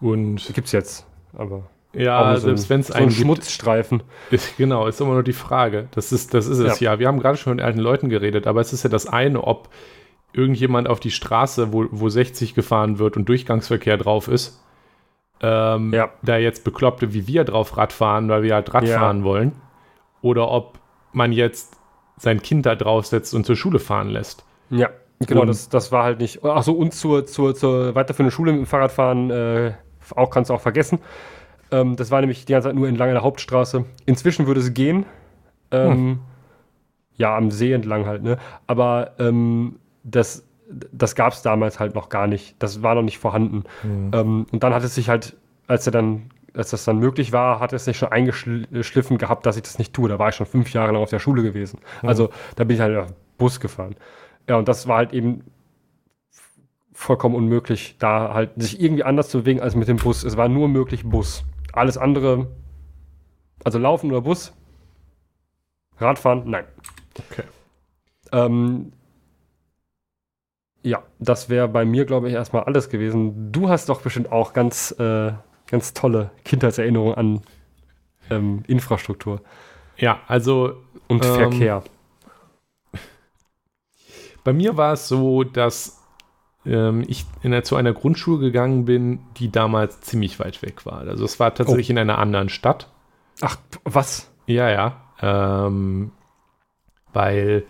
Und gibt es jetzt, aber. Ja, so selbst wenn es so einen Schmutzstreifen. Ist, genau, ist immer nur die Frage. Das ist, das ist es ja. ja. Wir haben gerade schon mit alten Leuten geredet, aber es ist ja das eine, ob irgendjemand auf die Straße, wo, wo 60 gefahren wird und Durchgangsverkehr drauf ist, ähm, ja. da jetzt Bekloppte wie wir drauf Radfahren, weil wir halt Radfahren ja. wollen, oder ob man jetzt sein Kind da drauf setzt und zur Schule fahren lässt. Ja, genau, das, das war halt nicht. Achso, und zur, zur, zur weiterführenden Schule mit dem Fahrradfahren äh, auch kannst du auch vergessen. Ähm, das war nämlich die ganze Zeit nur entlang der Hauptstraße. Inzwischen würde es gehen. Ähm, hm. Ja, am See entlang halt, ne? Aber ähm, das das gab es damals halt noch gar nicht. Das war noch nicht vorhanden. Mhm. Und dann hat es sich halt, als er dann, als das dann möglich war, hat es sich schon eingeschliffen gehabt, dass ich das nicht tue. Da war ich schon fünf Jahre lang auf der Schule gewesen. Mhm. Also da bin ich halt auf Bus gefahren. Ja, und das war halt eben vollkommen unmöglich, da halt sich irgendwie anders zu bewegen als mit dem Bus. Es war nur möglich Bus. Alles andere, also Laufen oder Bus, Radfahren, nein. Okay. Ähm, ja, das wäre bei mir, glaube ich, erstmal alles gewesen. Du hast doch bestimmt auch ganz, äh, ganz tolle Kindheitserinnerungen an ähm, Infrastruktur. Ja, also. Und ähm, Verkehr. Bei mir war es so, dass ähm, ich der, zu einer Grundschule gegangen bin, die damals ziemlich weit weg war. Also es war tatsächlich oh. in einer anderen Stadt. Ach, was? Ja, ja. Ähm, weil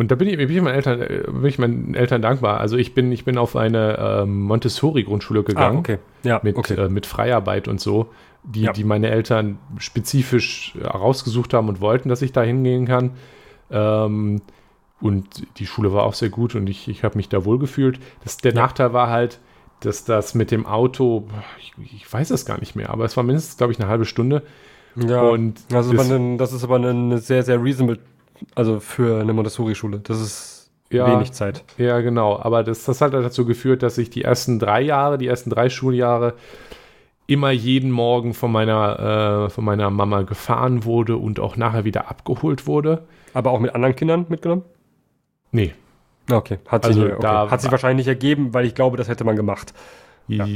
und da bin ich, bin ich, meinen Eltern, bin ich meinen Eltern dankbar. Also ich bin, ich bin auf eine ähm, Montessori-Grundschule gegangen. Ah, okay. Ja, mit, okay. Äh, mit Freiarbeit und so, die, ja. die meine Eltern spezifisch herausgesucht haben und wollten, dass ich da hingehen kann. Ähm, und die Schule war auch sehr gut und ich, ich habe mich da wohl gefühlt. Das, der ja. Nachteil war halt, dass das mit dem Auto, ich, ich weiß es gar nicht mehr, aber es war mindestens, glaube ich, eine halbe Stunde. Ja, und das, ist eine, das ist aber eine sehr, sehr reasonable also für eine Montessori-Schule. Das ist ja, wenig Zeit. Ja, genau. Aber das, das hat dazu geführt, dass ich die ersten drei Jahre, die ersten drei Schuljahre immer jeden Morgen von meiner, äh, von meiner Mama gefahren wurde und auch nachher wieder abgeholt wurde. Aber auch mit anderen Kindern mitgenommen? Nee. Okay. Hat, also sich, okay. Hat sich wahrscheinlich nicht ergeben, weil ich glaube, das hätte man gemacht. Ja.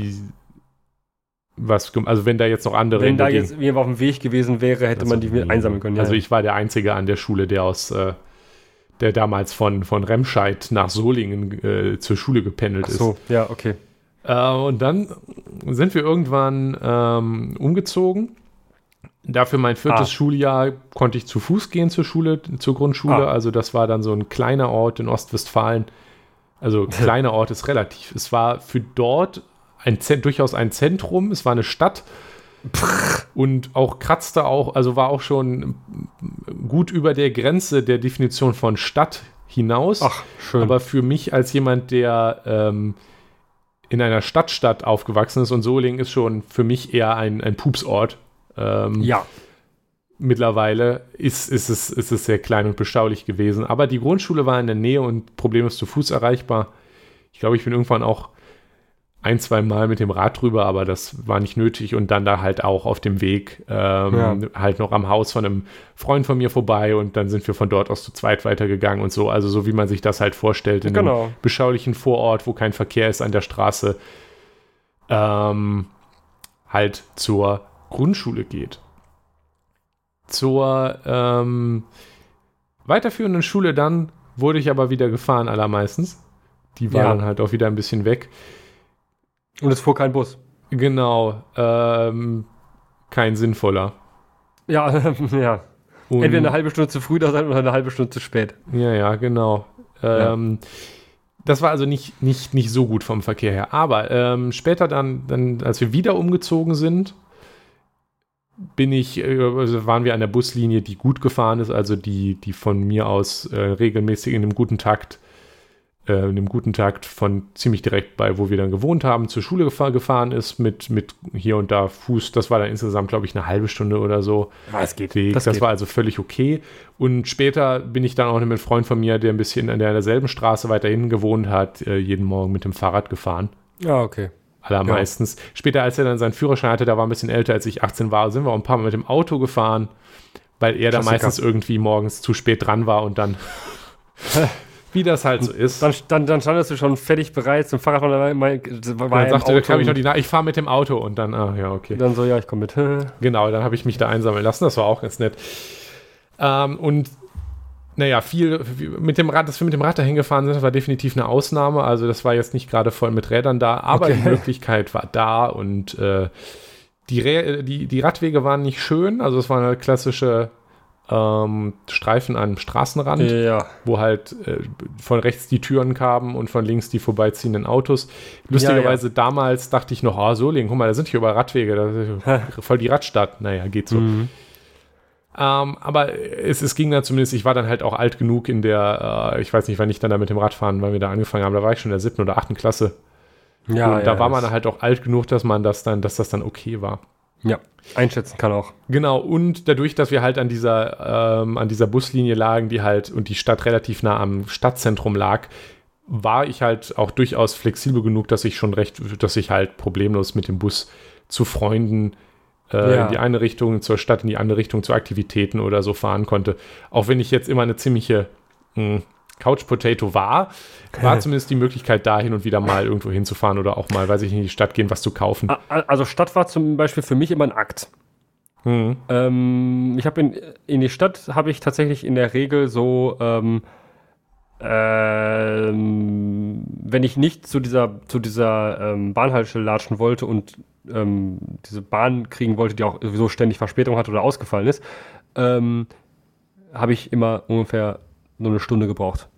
Was, also wenn da jetzt noch andere. Wenn da jetzt jemand auf dem Weg gewesen wäre, hätte man die mit einsammeln können. Ja. Also ich war der Einzige an der Schule, der aus, äh, der damals von, von Remscheid nach Solingen äh, zur Schule gependelt Ach so, ist. ja, okay. Äh, und dann sind wir irgendwann ähm, umgezogen. Dafür mein viertes ah. Schuljahr konnte ich zu Fuß gehen zur Schule, zur Grundschule. Ah. Also das war dann so ein kleiner Ort in Ostwestfalen. Also kleiner Ort ist relativ. Es war für dort ein, durchaus ein Zentrum, es war eine Stadt und auch kratzte auch, also war auch schon gut über der Grenze der Definition von Stadt hinaus. Ach, schön. Aber für mich als jemand, der ähm, in einer Stadtstadt aufgewachsen ist und Solingen ist schon für mich eher ein, ein Pupsort. Ähm, ja. Mittlerweile ist, ist, es, ist es sehr klein und beschaulich gewesen. Aber die Grundschule war in der Nähe und problemlos zu Fuß erreichbar. Ich glaube, ich bin irgendwann auch ein, zwei Mal mit dem Rad drüber, aber das war nicht nötig und dann da halt auch auf dem Weg ähm, ja. halt noch am Haus von einem Freund von mir vorbei und dann sind wir von dort aus zu zweit weitergegangen und so, also so wie man sich das halt vorstellt in genau. einem beschaulichen Vorort, wo kein Verkehr ist an der Straße. Ähm, halt zur Grundschule geht. Zur ähm, weiterführenden Schule dann wurde ich aber wieder gefahren, allermeistens. Die war Ja. dann halt auch wieder ein bisschen weg. Und es fuhr kein Bus. Genau, ähm, kein sinnvoller. Ja, ja. Und- Entweder eine halbe Stunde zu früh da sein oder eine halbe Stunde zu spät. Ja, ja, genau. Ähm, Das war also nicht, nicht, nicht so gut vom Verkehr her. Aber ähm, später dann, dann, als wir wieder umgezogen sind, bin ich, äh, also waren wir an der Buslinie, die gut gefahren ist, also die, die von mir aus äh, regelmäßig in einem guten Takt, äh, in einem guten Takt von ziemlich direkt bei, wo wir dann gewohnt haben, zur Schule gefahr, gefahren ist, mit, mit hier und da Fuß. Das war dann insgesamt, glaube ich, eine halbe Stunde oder so. Ja, es geht. Weg. Das, geht. war also völlig okay. Und später bin ich dann auch mit einem Freund von mir, der ein bisschen an der, an derselben Straße weiter hinten gewohnt hat, äh, jeden Morgen mit dem Fahrrad gefahren. Ja, okay. Allermeistens. Später, als er dann seinen Führerschein hatte, da war ein bisschen älter, als ich 18 war, sind wir auch ein paar Mal mit dem Auto gefahren, weil er da meistens irgendwie morgens zu spät dran war und dann, wie das halt so ist. Dann, dann, dann standest du schon fertig bereit zum Fahrradfahren. Dann, war, war dann sagte, kam ich noch die ich fahre mit dem Auto und dann, ah ja, okay. dann so, ja, ich komme mit. Genau, dann habe ich mich da einsammeln lassen. Das war auch ganz nett. Ähm, und naja, viel mit dem Rad, dass wir mit dem Rad dahin gefahren sind, war definitiv eine Ausnahme. Also das war jetzt nicht gerade voll mit Rädern da, aber Okay. die Möglichkeit war da und äh, die, Rä die, die Radwege waren nicht schön. Also es waren halt klassische ähm, Streifen am Straßenrand Ja. wo halt äh, von rechts die Türen kamen und von links die vorbeiziehenden Autos. Lustigerweise damals dachte ich noch, ah, Solingen, guck mal, da sind hier überall Radwege, das ist voll die Radstadt. Naja, geht so. Mhm. Ähm, aber es, es ging dann zumindest, ich war dann halt auch alt genug in der, äh, ich weiß nicht, wann ich dann da mit dem Radfahren, weil wir da angefangen haben, da war ich schon in der siebten oder achten Klasse. Ja, und da ja, war man halt auch alt genug, dass man das dann, dass das dann okay war. Ja, einschätzen kann auch. Genau, und dadurch, dass wir halt an dieser, ähm, an dieser Buslinie lagen, die halt und die Stadt relativ nah am Stadtzentrum lag, war ich halt auch durchaus flexibel genug, dass ich schon recht, dass ich halt problemlos mit dem Bus zu Freunden äh, Ja. in die eine Richtung, zur Stadt, in die andere Richtung, zu Aktivitäten oder so fahren konnte. Auch wenn ich jetzt immer eine ziemliche mh, Couch Potato war, war zumindest die Möglichkeit, da hin und wieder mal irgendwo hinzufahren oder auch mal, weiß ich in die Stadt gehen, was zu kaufen. Also Stadt war zum Beispiel für mich immer ein Akt. Mhm. Ähm, ich habe in, in die Stadt habe ich tatsächlich in der Regel so, ähm, ähm, wenn ich nicht zu dieser zu dieser ähm, Bahnhaltestelle latschen wollte und ähm, diese Bahn kriegen wollte, die auch sowieso ständig Verspätung hat oder ausgefallen ist, ähm, habe ich immer ungefähr nur eine Stunde gebraucht.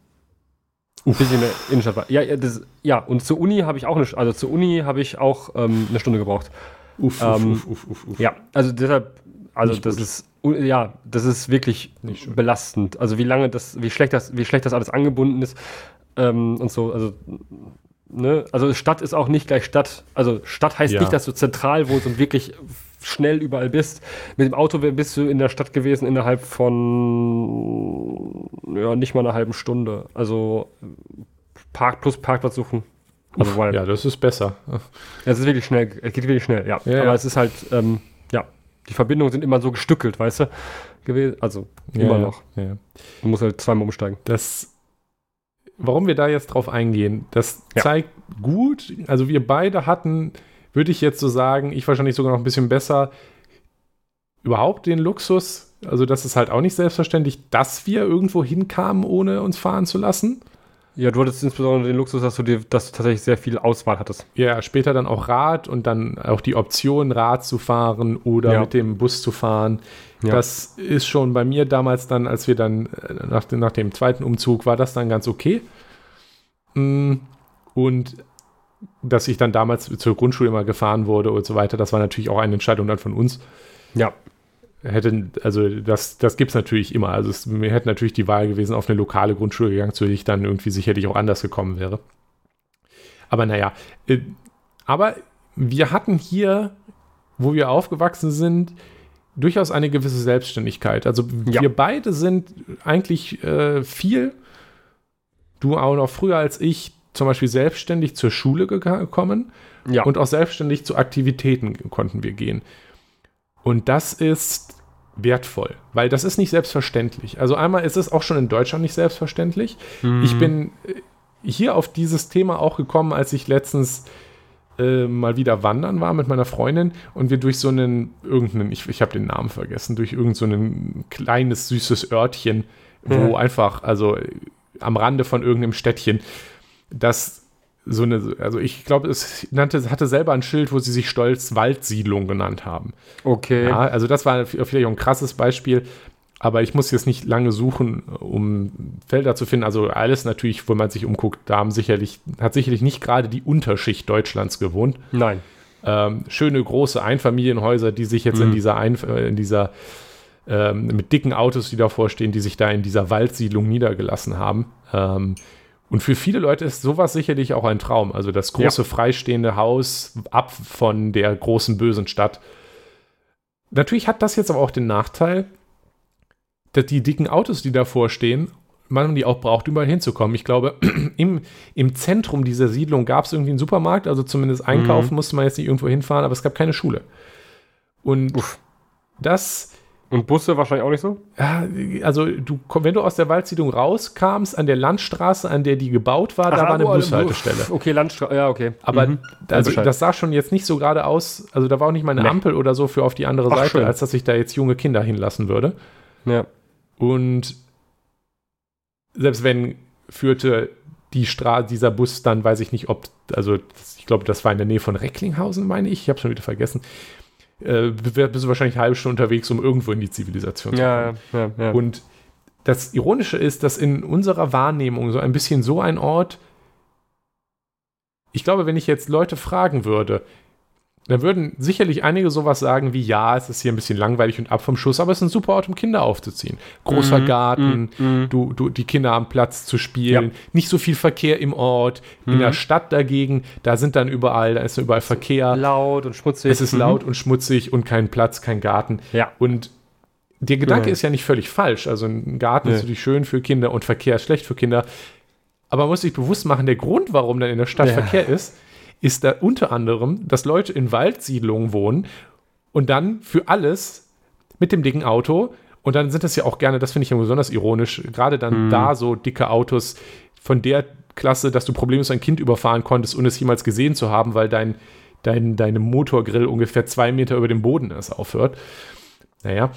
Bis ich in der Innenstadt war. Ja, ja, das, ja, und zur Uni habe ich auch eine, also zur Uni habe ich auch ähm, eine Stunde gebraucht. Uff, Ähm, uff, uff, uff, uff. Ja, also deshalb, also Nicht das gut. ist, ja, das ist wirklich belastend. Also wie lange das, wie schlecht das, wie schlecht das alles angebunden ist ähm, und so. Also, ne, also Stadt ist auch nicht gleich Stadt. Also Stadt heißt Ja. nicht, dass du zentral wohnst und wirklich schnell überall bist. Mit dem Auto bist du in der Stadt gewesen innerhalb von ja nicht mal einer halben Stunde. Also Park plus Parkplatz suchen. Also weil Ja, das ist besser. es ist wirklich schnell, es geht wirklich schnell, ja. Ja, Aber ja. es ist halt, ähm, ja, die Verbindungen sind immer so gestückelt, weißt du? Also immer noch. Du musst halt zweimal umsteigen. Das, warum wir da jetzt drauf eingehen, das Ja. zeigt gut, also wir beide hatten, würde ich jetzt so sagen, ich wahrscheinlich sogar noch ein bisschen besser, überhaupt den Luxus, also das ist halt auch nicht selbstverständlich, dass wir irgendwo hinkamen, ohne uns fahren zu lassen. Ja, du hattest insbesondere den Luxus, dass du dir, dass du tatsächlich sehr viel Auswahl hattest. Ja, später dann auch Rad und dann auch die Option, Rad zu fahren oder Ja. mit dem Bus zu fahren. Ja. Das ist schon bei mir damals dann, als wir dann äh, nach, dem- nach dem zweiten Umzug, war das dann ganz okay. Mm, Und dass ich dann damals zur Grundschule immer gefahren wurde und so weiter, das war natürlich auch eine Entscheidung dann von uns. Ja. Hätte, also das, das gibt es natürlich immer. Also es, mir hätte natürlich die Wahl gewesen, auf eine lokale Grundschule gegangen, zu der ich dann irgendwie sicherlich auch anders gekommen wäre. Aber naja, äh, aber wir hatten hier, wo wir aufgewachsen sind, durchaus eine gewisse Selbstständigkeit. Also Ja. wir beide sind eigentlich äh, viel, du auch noch früher als ich, zum Beispiel selbstständig zur Schule gekommen Ja. und auch selbstständig zu Aktivitäten konnten wir gehen. Und das ist wertvoll, weil das ist nicht selbstverständlich. Also einmal ist es auch schon in Deutschland nicht selbstverständlich. Mhm. Ich bin äh, hier auf dieses Thema auch gekommen, als ich letztens äh, mal wieder wandern war mit meiner Freundin und wir durch so einen, irgendeinen, ich, ich habe den Namen vergessen, durch irgendein so ein kleines, süßes Örtchen, wo Mhm. einfach, also äh, am Rande von irgendeinem Städtchen, das so eine, also ich glaube, es nannte, hatte selber ein Schild, wo sie sich stolz Waldsiedlung genannt haben. Okay. Ja, also das war vielleicht auch ein krasses Beispiel, aber ich muss jetzt nicht lange suchen, um Felder zu finden. Also alles natürlich, wo man sich umguckt, da haben sicherlich, hat sicherlich nicht gerade die Unterschicht Deutschlands gewohnt. Nein. Ähm, schöne große Einfamilienhäuser, die sich jetzt in Mhm. dieser, Einf äh, in dieser ähm, mit dicken Autos, die davor stehen, die sich da in dieser Waldsiedlung niedergelassen haben. Ähm, und für viele Leute ist sowas sicherlich auch ein Traum. Also das große freistehende Haus ab von der großen bösen Stadt. Natürlich hat das jetzt aber auch den Nachteil, dass die dicken Autos, die davor stehen, man die auch braucht, überall hinzukommen. Ich glaube, im, im Zentrum dieser Siedlung gab es irgendwie einen Supermarkt, also zumindest einkaufen musste man jetzt nicht irgendwo hinfahren, aber es gab keine Schule. Und Uff. das, Und Busse wahrscheinlich auch nicht so? ja, also du, wenn du aus der Waldsiedlung rauskамst, an der Landstraße, an der die gebaut war, da Ach, war eine wo- Bushaltestelle. Okay, Landstraße, ja, okay. Aber Mhm. also, das sah schon jetzt nicht so gerade aus, also da war auch nicht mal eine Nee. Ampel oder so für auf die andere Ach, Seite, schön. als dass ich da jetzt junge Kinder hinlassen würde. Ja. Und selbst wenn führte die Stra dieser Bus dann, weiß ich nicht, ob, also das, ich glaube, das war in der Nähe von Recklinghausen, meine ich, ich habe schon wieder vergessen. Äh, bist du wahrscheinlich eine halbe Stunde unterwegs, um irgendwo in die Zivilisation zu kommen. ja, ja. ja. Und das Ironische ist, dass in unserer Wahrnehmung so ein bisschen so ein Ort, ich glaube, wenn ich jetzt Leute fragen würde, dann würden sicherlich einige sowas sagen wie, ja, es ist hier ein bisschen langweilig und ab vom Schuss, aber es ist ein super Ort, um Kinder aufzuziehen. Großer Mhm, Garten, mhm. du, du, die Kinder haben Platz zu spielen, Ja. nicht so viel Verkehr im Ort. In Mhm. der Stadt dagegen, da sind dann überall, da ist überall Verkehr. laut und schmutzig. Es ist Mhm. laut und schmutzig und kein Platz, kein Garten. Ja. Und der Gedanke Ja. ist ja nicht völlig falsch. Also ein Garten Nee. ist natürlich schön für Kinder und Verkehr ist schlecht für Kinder. Aber man muss sich bewusst machen, der Grund, warum dann in der Stadt Ja. Verkehr ist, ist da unter anderem, dass Leute in Waldsiedlungen wohnen und dann für alles mit dem dicken Auto und dann sind das ja auch gerne, das finde ich ja besonders ironisch, gerade dann Mhm. da so dicke Autos von der Klasse, dass du problemlos ein Kind überfahren konntest, ohne es jemals gesehen zu haben, weil dein, dein, deine Motorgrill ungefähr zwei Meter über dem Boden ist, aufhört. Naja.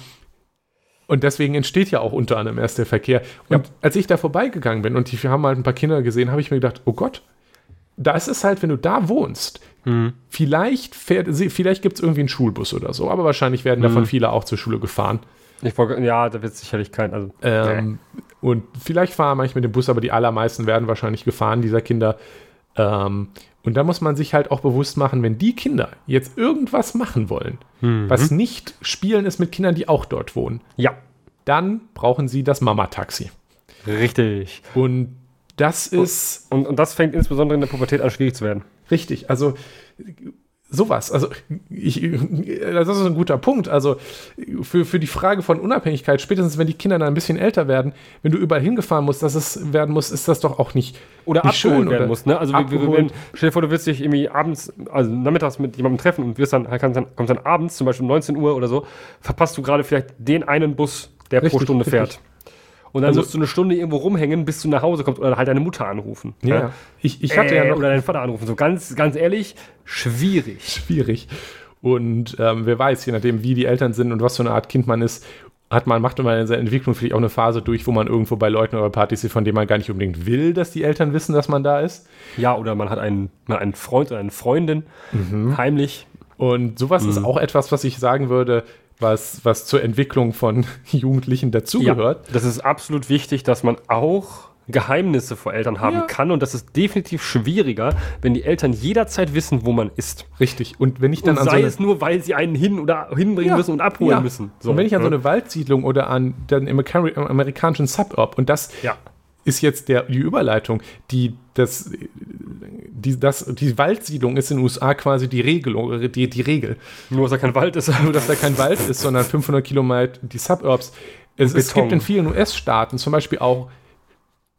Und deswegen entsteht ja auch unter anderem erst der Verkehr. Und als ich da vorbeigegangen bin und wir haben halt ein paar Kinder gesehen, habe ich mir gedacht, oh Gott, da ist es halt, wenn du da wohnst, Mhm. vielleicht fährt, vielleicht gibt es irgendwie einen Schulbus oder so, aber wahrscheinlich werden davon Mhm. viele auch zur Schule gefahren. Ich wollte, ja, da wird sicherlich kein, also. Ähm, Und vielleicht fahren manche mit dem Bus, aber die allermeisten werden wahrscheinlich gefahren, dieser Kinder. Ähm, und da muss man sich halt auch bewusst machen, wenn die Kinder jetzt irgendwas machen wollen, Mhm. was nicht spielen ist mit Kindern, die auch dort wohnen, Ja, dann brauchen sie das Mama-Taxi. richtig. Und das ist Und, und das fängt insbesondere in der Pubertät an, schwierig zu werden. richtig. Also sowas. Also ich, das ist ein guter Punkt. Also für, für die Frage von Unabhängigkeit, spätestens wenn die Kinder dann ein bisschen älter werden, wenn du überall hingefahren musst, dass es werden muss, ist das doch auch nicht Oder Nicht abgeholt schön, werden muss, ne? Also, wir, wir, wenn, stell dir vor, du willst dich irgendwie abends, also nachmittags mit jemandem treffen und wirst dann, kommst dann abends, zum Beispiel um 19 Uhr oder so, verpasst du gerade vielleicht den einen Bus, der pro Richtig, Stunde richtig. Und dann Also- musst du eine Stunde irgendwo rumhängen, bis du nach Hause kommst oder halt deine Mutter anrufen. Ja, ich, ich hatte äh, ja noch Oder deinen Vater anrufen. So ganz, ganz ehrlich, schwierig. schwierig. Und ähm, wer weiß, je nachdem, wie die Eltern sind und was für eine Art Kind man ist, hat man, macht man in seiner Entwicklung vielleicht auch eine Phase durch, wo man irgendwo bei Leuten oder Partys ist, von denen man gar nicht unbedingt will, dass die Eltern wissen, dass man da ist. Ja, oder man hat einen, man hat einen Freund oder eine Freundin, Mhm. heimlich. Und sowas ist auch etwas, was ich sagen würde, was, was zur Entwicklung von Jugendlichen dazugehört. das ist absolut wichtig, dass man auch Geheimnisse vor Eltern haben Ja. kann. Und das ist definitiv schwieriger, wenn die Eltern jederzeit wissen, wo man ist. Richtig. Und wenn ich dann Und so sei eine, es nur, weil sie einen hin oder hinbringen Ja, müssen und abholen ja. müssen. und wenn ich an so ne? eine Waldsiedlung oder an den Amerika- amerikanischen Suburb und das Ja. Ist jetzt der, die Überleitung, die, das, die, das, die Waldsiedlung ist in den USA quasi die Regelung, die, die Regel. Nur, dass da kein Wald ist. Nur, dass da kein Wald ist, sondern 500 Kilometer die Suburbs. Es, es gibt in vielen US-Staaten zum Beispiel auch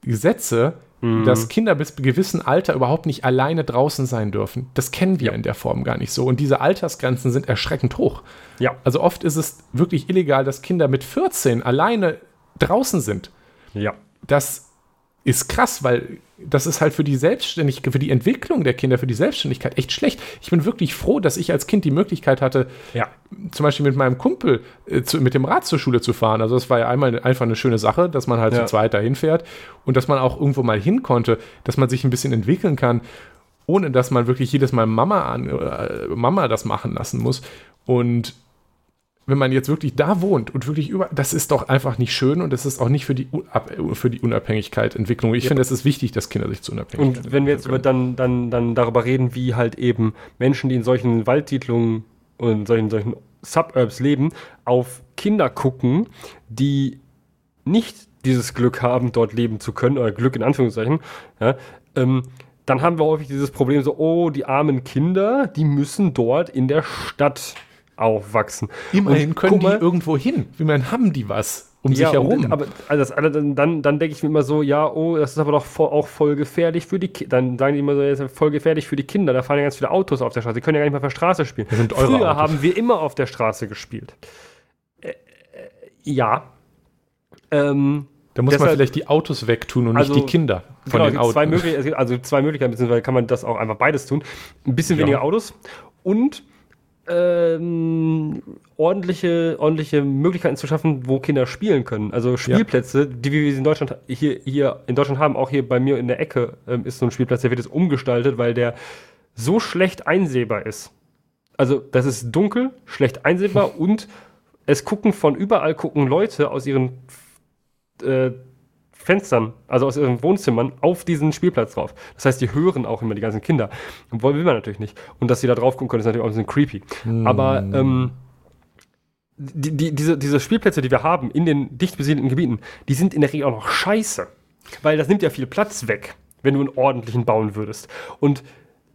Gesetze, Mhm. dass Kinder bis zu gewissem Alter überhaupt nicht alleine draußen sein dürfen. Das kennen wir Ja. in der Form gar nicht so. Und diese Altersgrenzen sind erschreckend hoch. Ja. Also oft ist es wirklich illegal, dass Kinder mit 14 alleine draußen sind. Ja. Das ist krass, weil das ist halt für die Selbstständigkeit, für die Entwicklung der Kinder, für die Selbstständigkeit echt schlecht. Ich bin wirklich froh, dass ich als Kind die Möglichkeit hatte, Ja. zum Beispiel mit meinem Kumpel äh, zu, mit dem Rad zur Schule zu fahren. Also das war ja einmal einfach eine schöne Sache, dass man halt Ja. zu zweit dahin fährt und dass man auch irgendwo mal hin konnte, dass man sich ein bisschen entwickeln kann, ohne dass man wirklich jedes Mal Mama an äh, Mama das machen lassen muss. Und wenn man jetzt wirklich da wohnt und wirklich über, das ist doch einfach nicht schön und das ist auch nicht für die, Unab für die Unabhängigkeit Entwicklung. Ich Ja. finde, es ist wichtig, dass Kinder sich zu Unabhängigkeit Und wenn wir jetzt über, dann, dann, dann darüber reden, wie halt eben Menschen, die in solchen Waldsiedlungen und solchen, solchen Suburbs leben, auf Kinder gucken, die nicht dieses Glück haben, dort leben zu können, oder Glück in Anführungszeichen, ja, ähm, dann haben wir häufig dieses Problem so, oh, die armen Kinder, die müssen dort in der Stadt aufwachsen. Immerhin Und können guck die mal- irgendwo hin. Ich meine, haben die was um sich ja, herum? Und, aber also das, dann, dann, dann denke ich mir immer so, ja, oh, das ist aber doch voll, auch voll gefährlich für die Kinder. Dann sagen die immer so, das ist voll gefährlich für die Kinder. Da fahren ja ganz viele Autos auf der Straße. Die können ja gar nicht mehr auf der Straße spielen. Das sind eure Früher Autos. haben wir immer auf der Straße gespielt. Äh, äh, ja. Ähm, da muss man deshalb- vielleicht die Autos wegtun und Also, nicht die Kinder von genau, den zwei Autos. Es gibt also zwei Möglichkeiten, beziehungsweise kann man das auch einfach beides tun. Ein bisschen Ja. weniger Autos und ähm, ordentliche, ordentliche Möglichkeiten zu schaffen, wo Kinder spielen können. Also Spielplätze, die wir in Deutschland hier, hier in Deutschland haben, auch hier bei mir in der Ecke ähm, ist so ein Spielplatz, der wird jetzt umgestaltet, weil der so schlecht einsehbar ist. Also das ist dunkel, schlecht einsehbar und es gucken von überall gucken Leute aus ihren äh, Fenstern, also aus ihren Wohnzimmern, auf diesen Spielplatz drauf. Das heißt, die hören auch immer die ganzen Kinder. Und wollen will man natürlich nicht. Und dass sie da drauf gucken können, ist natürlich auch ein bisschen creepy. Aber ähm, die, die, diese, diese Spielplätze, die wir haben in den dicht besiedelten Gebieten, die sind in der Regel auch noch scheiße. Weil das nimmt ja viel Platz weg, wenn du einen ordentlichen bauen würdest. Und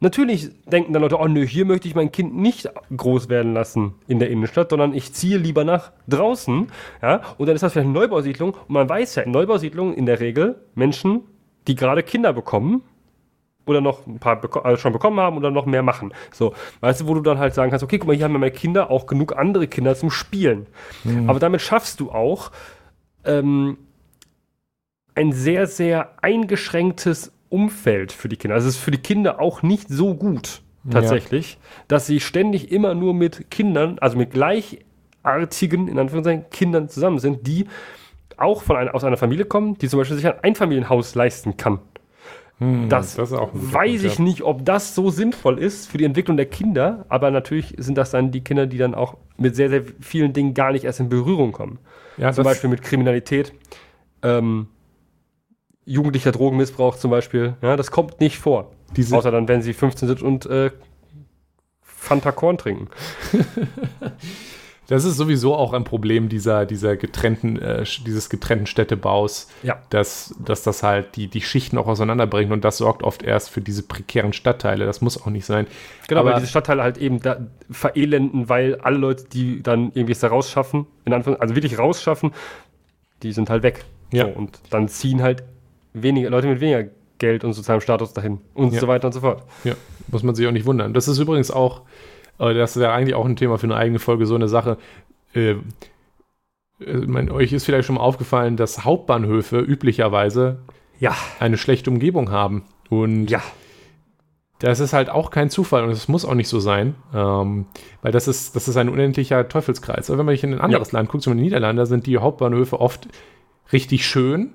natürlich denken dann Leute, oh nö, hier möchte ich mein Kind nicht groß werden lassen in der Innenstadt, sondern ich ziehe lieber nach draußen. Ja? Und dann ist das vielleicht eine Neubausiedlung. Und man weiß ja, in Neubausiedlungen in der Regel Menschen, die gerade Kinder bekommen, oder noch ein paar beko also schon bekommen haben oder noch mehr machen. So, weißt du, wo du dann halt sagen kannst, okay, guck mal, hier haben ja meine Kinder auch genug andere Kinder zum Spielen. Aber damit schaffst du auch ähm, ein sehr, sehr eingeschränktes Umfeld für die Kinder. Also es ist für die Kinder auch nicht so gut, tatsächlich, dass sie ständig immer nur mit Kindern, also mit gleichartigen, in Anführungszeichen, Kindern zusammen sind, die auch von einer, aus einer Familie kommen, die zum Beispiel sich ein Einfamilienhaus leisten kann. Das, das guter weiß ich ja. nicht, ob das so sinnvoll ist für die Entwicklung der Kinder, aber natürlich sind das dann die Kinder, die dann auch mit sehr, sehr vielen Dingen gar nicht erst in Berührung kommen. Ja, Zum das- Beispiel mit Kriminalität, ähm, jugendlicher Drogenmissbrauch zum Beispiel. Ja, das kommt nicht vor. Diese- Außer dann, wenn sie 15 sind und äh, Fanta Korn trinken. Das ist sowieso auch ein Problem dieser, dieser getrennten, äh, dieses getrennten Städtebaus, Ja. dass, dass das halt die, die Schichten auch auseinanderbringt und das sorgt oft erst für diese prekären Stadtteile. Das muss auch nicht sein. Genau, Aber- weil diese Stadtteile halt eben da verelenden, weil alle Leute, die dann irgendwie es da rausschaffen, in Anführungszeichen, also wirklich rausschaffen, die sind halt weg. Ja. So, und dann ziehen halt weniger Leute mit weniger Geld und sozialem Status dahin und Ja. so weiter und so fort. Ja, muss man sich auch nicht wundern. Das ist übrigens auch, äh, das wäre eigentlich auch ein Thema für eine eigene Folge, so eine Sache. Äh, äh, mein, euch ist vielleicht schon mal aufgefallen, dass Hauptbahnhöfe üblicherweise Ja. eine schlechte Umgebung haben. Und Ja. das ist halt auch kein Zufall und es muss auch nicht so sein, ähm, weil das ist, das ist ein unendlicher Teufelskreis. Aber wenn man sich in ein anderes Land guckt, zum Beispiel in den Niederlanden, da sind die Hauptbahnhöfe oft richtig schön,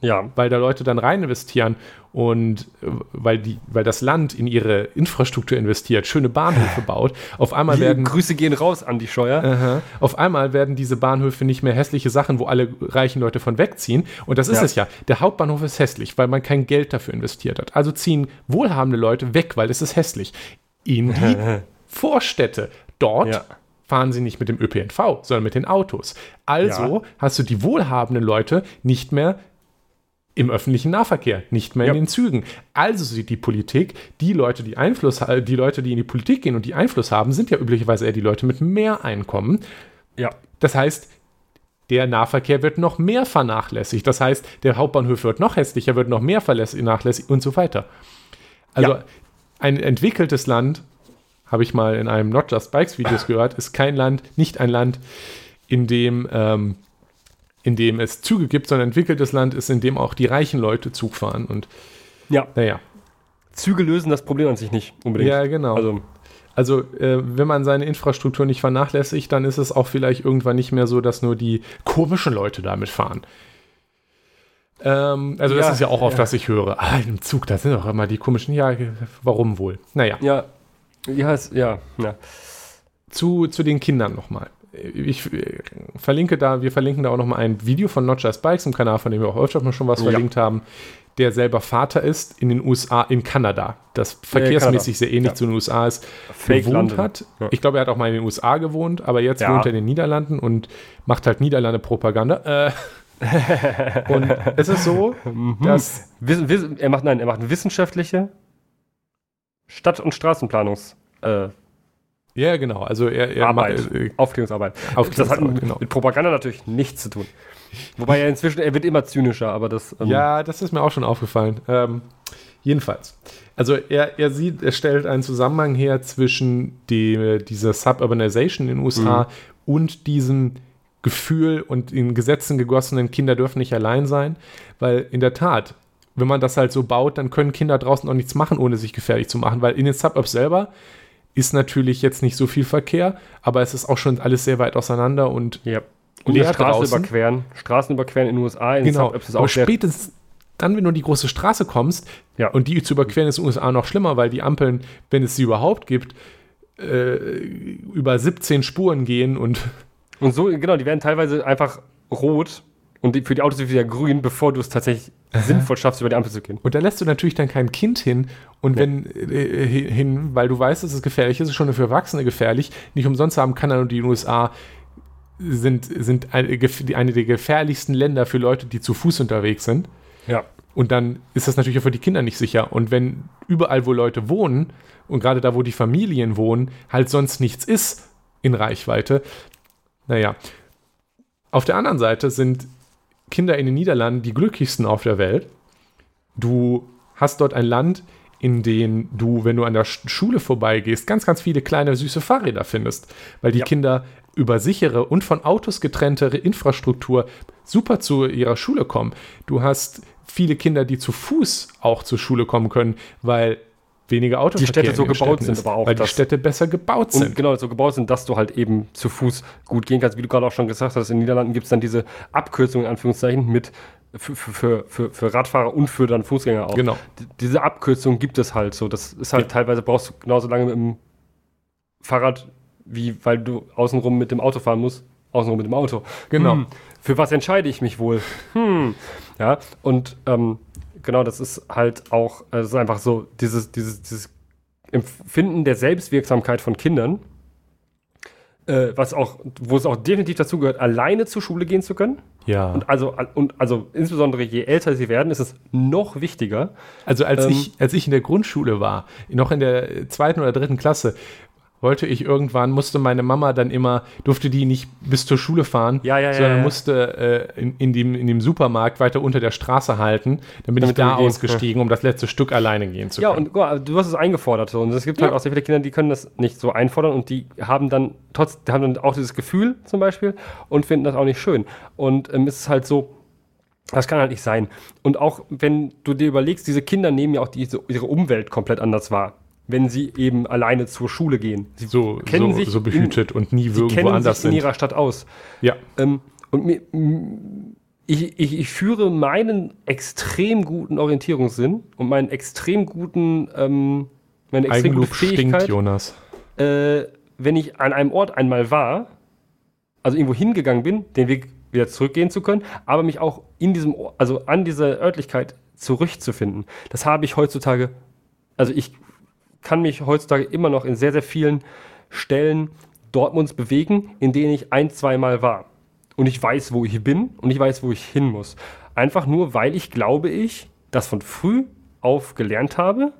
Ja. weil da Leute dann rein investieren und äh, weil, die, weil das Land in ihre Infrastruktur investiert, schöne Bahnhöfe baut. Auf einmal werden, Grüße gehen raus an die Scheuer. Aha. auf einmal werden diese Bahnhöfe nicht mehr hässliche Sachen, wo alle reichen Leute von wegziehen. Und das ist Ja. es ja. Der Hauptbahnhof ist hässlich, weil man kein Geld dafür investiert hat. Also ziehen wohlhabende Leute weg, weil es ist hässlich. In die Vorstädte. Dort Ja. fahren sie nicht mit dem ÖPNV, sondern mit den Autos. Also hast du die wohlhabenden Leute nicht mehr im öffentlichen Nahverkehr, nicht mehr Ja. in den Zügen. Also sieht die Politik, die Leute, die Einfluss, die Leute, die in die Politik gehen und die Einfluss haben, sind ja üblicherweise eher die Leute mit mehr Einkommen. Ja. Das heißt, der Nahverkehr wird noch mehr vernachlässigt. Das heißt, der Hauptbahnhof wird noch hässlicher, wird noch mehr vernachlässigt und so weiter. Also Ja. ein entwickeltes Land, habe ich mal in einem Not Just Bikes Videos gehört, ist kein Land, nicht ein Land, in dem, ähm, in dem es Züge gibt, sondern ein entwickeltes Land ist, in dem auch die reichen Leute Zug fahren. Und Ja. Naja. Züge lösen das Problem an sich nicht unbedingt. Ja, genau. Also, Also, äh, wenn man seine Infrastruktur nicht vernachlässigt, dann ist es auch vielleicht irgendwann nicht mehr so, dass nur die komischen Leute damit fahren. Ähm, also, das Ja, ist ja auch oft, ja. was ich höre. Ah, im Zug, da sind doch immer die komischen. Ja, warum wohl? Naja, ja. Ja, ja, ja. zu, zu den Kindern nochmal. Ich äh, verlinke da, wir verlinken da auch nochmal ein Video von Not Just Bikes im Kanal, von dem wir auch öfter mal schon was Ja. verlinkt haben, der selber Vater ist in den USA, in Kanada, das verkehrsmäßig sehr ähnlich Ja. zu den USA ist, Fake gewohnt London. hat. Ich glaube, er hat auch mal in den USA gewohnt, aber jetzt Ja. wohnt er in den Niederlanden und macht halt Niederlande-Propaganda. Äh, und es ist so, Mhm. dass Wissen, wissen, er macht, nein, er macht eine wissenschaftliche Stadt- und Straßenplanungs- äh, ja genau, also er, er Arbeit, macht, äh, Aufklärungsarbeit. Aufklärungsarbeit, das hat mit, genau. mit Propaganda natürlich nichts zu tun. Wobei er inzwischen, er wird immer zynischer, aber das. ähm, Ja, das ist mir auch schon aufgefallen. Ähm, jedenfalls. Also er, er sieht, er stellt einen Zusammenhang her zwischen die, dieser Suburbanization in den USA und diesem Gefühl und in Gesetzen gegossenen Kinder dürfen nicht allein sein, weil in der Tat, wenn man das halt so baut, dann können Kinder draußen auch nichts machen, ohne sich gefährlich zu machen, weil in den Suburbs selber ist natürlich jetzt nicht so viel Verkehr, aber es ist auch schon alles sehr weit auseinander und Ja. Und eine Straße draußen. überqueren. Straßen überqueren in den USA, in Genau, Suburbs ist aber auch sehr. spätestens dann, wenn du in die große Straße kommst, Ja. und die zu überqueren ist in den USA noch schlimmer, weil die Ampeln, wenn es sie überhaupt gibt, äh, über 17 Spuren gehen und Und so, genau, die werden teilweise einfach rot und die, für die Autos wieder grün, bevor du es tatsächlich sinnvoll schaffst, über die Ampel zu gehen. und da lässt du natürlich dann kein Kind hin und wenn äh, hin, weil du weißt, dass es gefährlich ist, ist schon für Erwachsene gefährlich. Nicht umsonst haben Kanada und die USA sind, sind eine, die- eine der gefährlichsten Länder für Leute, die zu Fuß unterwegs sind. Ja. Und dann ist das natürlich auch für die Kinder nicht sicher. Und wenn überall, wo Leute wohnen, und gerade da, wo die Familien wohnen, halt sonst nichts ist in Reichweite, naja. Auf der anderen Seite sind Kinder in den Niederlanden die glücklichsten auf der Welt. Du hast dort ein Land, in dem du, wenn du an der Sch- Schule vorbeigehst, ganz, ganz viele kleine süße Fahrräder findest, weil die Ja. Kinder über sichere und von Autos getrennte Infrastruktur super zu ihrer Schule kommen. Du hast viele Kinder, die zu Fuß auch zur Schule kommen können, weil weniger Autoverkehr Städte in so gebaut Städten sind, aber auch weil die Städte besser gebaut sind. genau, so gebaut sind, dass du halt eben zu Fuß gut gehen kannst. Wie du gerade auch schon gesagt hast, in den Niederlanden gibt es dann diese Abkürzung in Anführungszeichen mit für, für- für, für, für Radfahrer und für dann Fußgänger auch. Genau. D- Diese Abkürzung gibt es halt so. Das ist halt Ja. teilweise brauchst du genauso lange mit dem Fahrrad, wie weil du außenrum mit dem Auto fahren musst, außenrum mit dem Auto. Genau. Hm, für was entscheide ich mich wohl? Hm. Ja, und ähm, genau, das ist halt auch, äh, es ist einfach so, dieses, dieses, dieses Empfinden der Selbstwirksamkeit von Kindern, äh, was auch, wo es auch definitiv dazu gehört, alleine zur Schule gehen zu können. Ja. Und also, und also insbesondere je älter sie werden, ist es noch wichtiger. Also als, Ähm, ich, als ich in der Grundschule war, noch in der zweiten oder dritten Klasse, wollte ich irgendwann, musste meine Mama dann immer, durfte die nicht bis zur Schule fahren, Ja, ja, ja, sondern ja. musste äh, in, in, dem, in dem Supermarkt weiter unter der Straße halten. Dann bin Damit ich da ausgestiegen, um das letzte Stück alleine gehen zu Ja, können. und guck mal, du hast es eingefordert. So. Und es gibt halt Ja. auch sehr viele Kinder, die können das nicht so einfordern und die haben dann trotz, die haben dann auch dieses Gefühl zum Beispiel und finden das auch nicht schön. Und ähm, es ist halt so, das kann halt nicht sein. Und auch wenn du dir überlegst, diese Kinder nehmen ja auch diese, ihre Umwelt komplett anders wahr, wenn sie eben alleine zur Schule gehen. Sie so, kennen so, sich so behütet und nie Sie irgendwo kennen anders sich in sind. ihrer Stadt aus. Ja, Ähm, und mir, ich, ich, ich führe meinen extrem guten Orientierungssinn und meinen extrem guten, ähm, meine extrem Eigenlob gute stinkt, Fähigkeit, Jonas. äh, wenn ich an einem Ort einmal war, also irgendwo hingegangen bin, den Weg wieder zurückgehen zu können, aber mich auch in diesem, also an dieser Örtlichkeit zurückzufinden. Das habe ich heutzutage, also ich kann mich heutzutage immer noch in sehr, sehr vielen Stellen Dortmunds bewegen, in denen ich ein, zweimal war. Und ich weiß, wo ich bin und ich weiß, wo ich hin muss. Einfach nur, weil ich glaube ich, das von früh auf gelernt habe,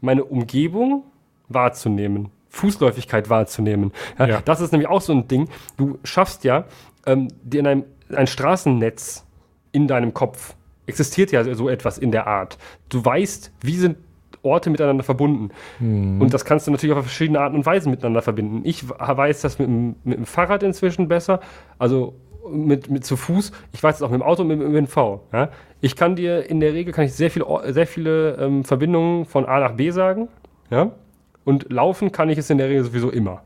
meine Umgebung wahrzunehmen, Fußläufigkeit wahrzunehmen. Ja, Ja. Das ist nämlich auch so ein Ding. Du schaffst ja ähm, dir in einem, ein Straßennetz in deinem Kopf. Existiert ja so etwas in der Art. Du weißt, wie sind Orte miteinander verbunden. Und das kannst du natürlich auf verschiedene Arten und Weisen miteinander verbinden. Ich weiß das mit, dem- mit dem Fahrrad inzwischen besser. Also mit, mit zu Fuß, ich weiß es auch mit dem Auto und mit dem ÖPNV. Ja? Ich kann dir in der Regel kann ich sehr, viel, sehr viele ähm, Verbindungen von A nach B sagen. Ja? Und laufen kann ich es in der Regel sowieso immer.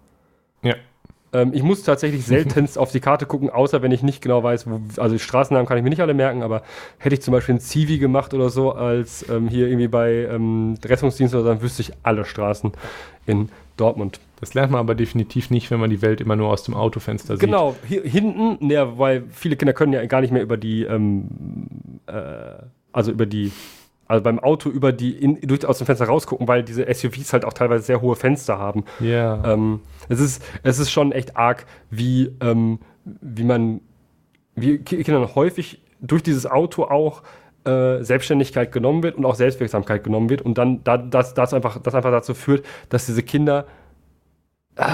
Ähm, ich muss tatsächlich seltenst auf die Karte gucken, außer wenn ich nicht genau weiß, wo, also Straßennamen kann ich mir nicht alle merken, aber hätte ich zum Beispiel ein Zivi gemacht oder so, als ähm, hier irgendwie bei ähm, Rettungsdienst oder so, dann wüsste ich alle Straßen in Dortmund. Das lernt man aber definitiv nicht, wenn man die Welt immer nur aus dem Autofenster sieht. Genau, hier, hinten, ja, weil viele Kinder können ja gar nicht mehr über die, ähm, äh, also über die also beim Auto über die in, durch aus dem Fenster rausgucken, weil diese SUVs halt auch teilweise sehr hohe Fenster haben. Ja. Yeah. Ähm, es ist es ist schon echt arg, wie ähm, wie man wie Kindern häufig durch dieses Auto auch äh, Selbstständigkeit genommen wird und auch Selbstwirksamkeit genommen wird und dann da, das, das, einfach, das einfach dazu führt, dass diese Kinder äh,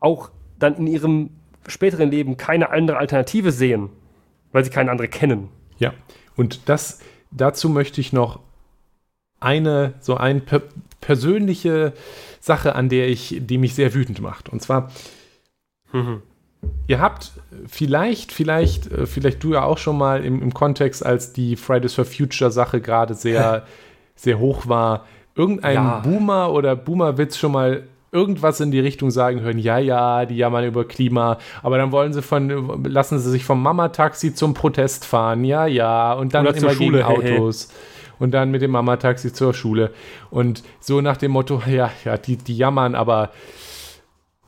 auch dann in ihrem späteren Leben keine andere Alternative sehen, weil sie keine andere kennen. Ja, und das dazu möchte ich noch eine, so eine per persönliche Sache, an der ich, die mich sehr wütend macht. Und zwar, mhm. ihr habt vielleicht, vielleicht, äh, vielleicht du ja auch schon mal im, im Kontext, als die Fridays for Future Sache gerade sehr, sehr hoch war, irgendein ja. Boomer oder Boomerwitz schon mal irgendwas in die Richtung sagen hören, ja, ja, die jammern über Klima, aber dann wollen sie von, lassen sie sich vom Mama-Taxi zum Protest fahren, ja, ja, und dann Oder immer Schule, gegen Autos. Hey, hey. Und dann mit dem Mama-Taxi zur Schule. Und so nach dem Motto, ja, ja, die, die jammern, aber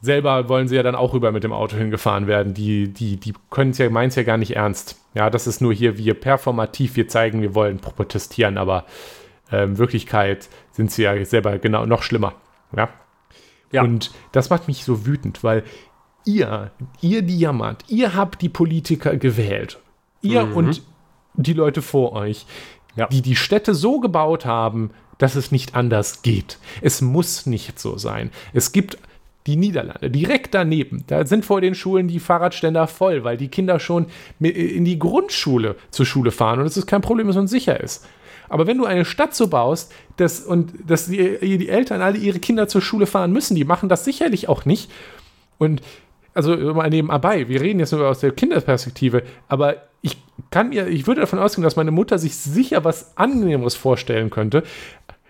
selber wollen sie ja dann auch rüber mit dem Auto hingefahren werden. Die, die, die können es ja, meinen es ja gar nicht ernst. Ja, das ist nur hier wir performativ, wir zeigen, wir wollen protestieren, aber äh, in Wirklichkeit sind sie ja selber genau noch schlimmer. Ja. Ja. Und das macht mich so wütend, weil ihr, ihr die jammert, ihr habt die Politiker gewählt. Ihr mhm. und die Leute vor euch, ja. die die Städte so gebaut haben, dass es nicht anders geht. Es muss nicht so sein. Es gibt die Niederlande direkt daneben. Da sind vor den Schulen die Fahrradständer voll, weil die Kinder schon in die Grundschule zur Schule fahren und es ist kein Problem, dass man sicher ist. Aber wenn du eine Stadt so baust, dass, und dass die, die Eltern alle ihre Kinder zur Schule fahren müssen, die machen das sicherlich auch nicht. Und also mal nebenbei, wir reden jetzt nur aus der Kinderperspektive, aber ich kann mir, ich würde davon ausgehen, dass meine Mutter sich sicher was Angenehmeres vorstellen könnte,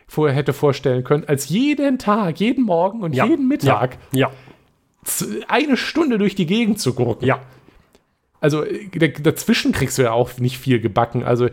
vorher hätte vorstellen können, als jeden Tag, jeden Morgen und ja. jeden Mittag ja. ja. eine Stunde durch die Gegend zu gucken. Ja. Also dazwischen kriegst du ja auch nicht viel gebacken. Also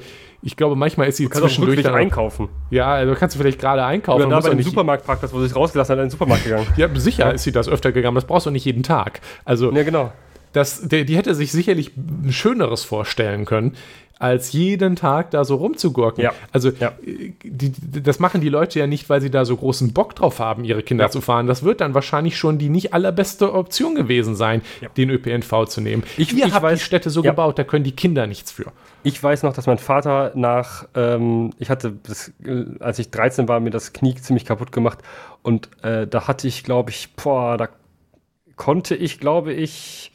ich glaube, manchmal ist sie zwischendurch dann einkaufen. Ja, also kannst du vielleicht gerade einkaufen. Oder da bei dem Supermarktparkplatz, wo sie sich rausgelassen hat, in den Supermarkt gegangen. ja, sicher ist sie das öfter gegangen. Das brauchst du nicht jeden Tag. Also, ja, genau. Das, der, die hätte sich sicherlich ein Schöneres vorstellen können als jeden Tag da so rumzugurken. Ja. Also ja. Die, das machen die Leute ja nicht, weil sie da so großen Bock drauf haben, ihre Kinder ja. zu fahren. Das wird dann wahrscheinlich schon die nicht allerbeste Option gewesen sein, den ÖPNV zu nehmen. Ich, Ihr ich habt weiß, die Städte so gebaut, da können die Kinder nichts für. Ich weiß noch, dass mein Vater nach, ähm, ich hatte, das, als ich 13 war, mir das Knie ziemlich kaputt gemacht und äh, da hatte ich, glaube ich, boah, da konnte ich, glaube ich,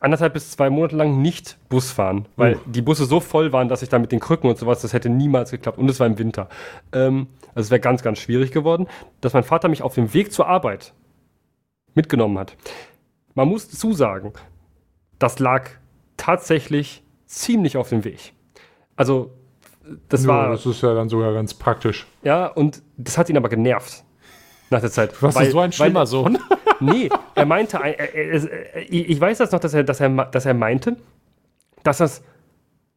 anderthalb bis zwei Monate lang nicht Bus fahren, weil uh. die Busse so voll waren, dass ich da mit den Krücken und sowas, das hätte niemals geklappt. Und es war im Winter. Ähm, also es wäre ganz, ganz schwierig geworden, dass mein Vater mich auf dem Weg zur Arbeit mitgenommen hat. Man muss zusagen, das lag tatsächlich ziemlich auf dem Weg. Also, das ja, war. Das ist ja dann sogar ganz praktisch. Ja, und das hat ihn aber genervt. Nach der Zeit. Was ist so ein schlimmer weil, Sohn? Nee, er meinte, er, er, ich weiß das noch, dass er, dass er, dass er meinte, dass das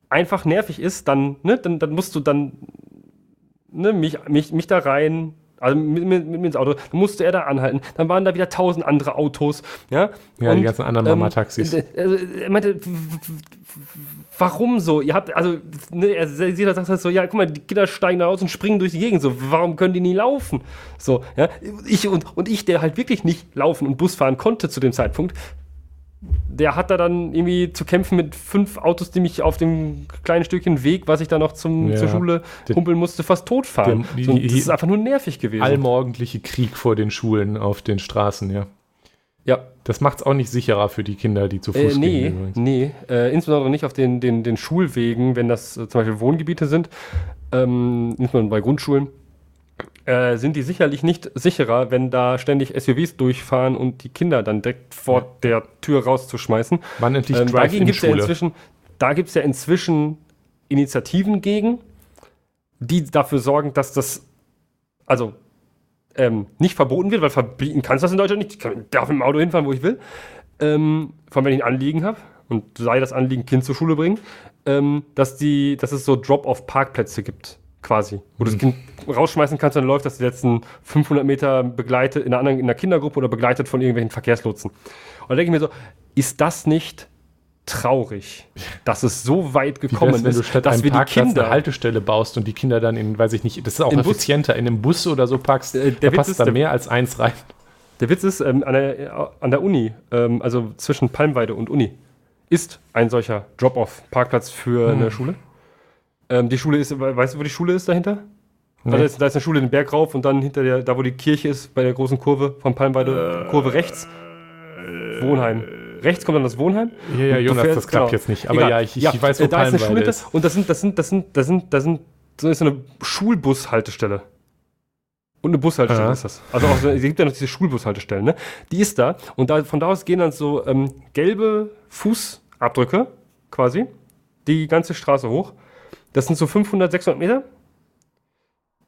einfach nervig ist, dann, ne, dann, dann musst du dann ne, mich, mich, mich da rein, also mit, mit, mit, ins Auto, dann musste er da anhalten, dann waren da wieder tausend andere Autos, ja. Ja, und, die ganzen anderen ähm, Mama-Taxis. Also, er meinte, warum so? Ihr habt, also, ne, er sieht sagt halt so, ja, guck mal, die Kinder steigen da aus und springen durch die Gegend, so, warum können die nie laufen? So, ja, ich und, und ich, der halt wirklich nicht laufen und Bus fahren konnte zu dem Zeitpunkt, der hat da dann irgendwie zu kämpfen mit fünf Autos, die mich auf dem kleinen Stückchen Weg, was ich da noch zum, ja, zur Schule humpeln musste, fast totfahren. Der, die, so, das ist einfach nur nervig gewesen. Allmorgendliche Krieg vor den Schulen auf den Straßen, ja. Ja. Das macht es auch nicht sicherer für die Kinder, die zu Fuß äh, nee, gehen. Übrigens. Nee, äh, insbesondere nicht auf den, den, den Schulwegen, wenn das äh, zum Beispiel Wohngebiete sind, ähm, insbesondere bei Grundschulen. äh, sind die sicherlich nicht sicherer, wenn da ständig SUVs durchfahren und die Kinder dann direkt vor ja. der Tür rauszuschmeißen. Wann endlich ähm, es ja inzwischen, da gibt es ja inzwischen Initiativen gegen, die dafür sorgen, dass das also ähm, nicht verboten wird, weil verbieten kannst du das in Deutschland nicht. Ich kann, darf mit dem Auto hinfahren, wo ich will. Ähm, von wenn ich ein Anliegen habe und sei das Anliegen, Kind zur Schule bringen, ähm, dass, die, dass es so Drop-off-Parkplätze gibt, quasi. Wo mhm. du das Kind rausschmeißen kannst, dann läuft das die letzten 500 Meter begleitet in einer, anderen, in einer Kindergruppe oder begleitet von irgendwelchen Verkehrslotsen. Und da denke ich mir so, ist das nicht traurig, dass es so weit gekommen ist, wenn du statt dass wir die Kinder eine Haltestelle baust und die Kinder dann in, weiß ich nicht, das ist auch effizienter, Bus, in einem Bus oder so packst, äh, der da passt da mehr als eins rein. Der Witz ist, ähm, an, der, an der Uni, ähm, also zwischen Palmweide und Uni, ist ein solcher Drop-off-Parkplatz für hm. eine Schule. Ähm, die Schule ist, weißt du, wo die Schule ist dahinter? Nee. Da, ist, da ist eine Schule den Berg rauf und dann hinter der, da wo die Kirche ist, bei der großen Kurve von Palmweide, äh, Kurve rechts, Wohnheim rechts kommt dann das Wohnheim. Ja, ja, Jonas, fährst, das klappt genau. jetzt nicht. Aber Egal. ja, ich, ich, ja, weiß, wo äh, da ist eine Schule ist. Und das sind, das sind, das sind, das sind, das sind, so ist eine Schulbushaltestelle. Und eine Bushaltestelle ja. ist das. Also auch, es gibt ja noch diese Schulbushaltestellen, ne? Die ist da. Und da, von da aus gehen dann so ähm, gelbe Fußabdrücke quasi die ganze Straße hoch. Das sind so 500, 600 Meter,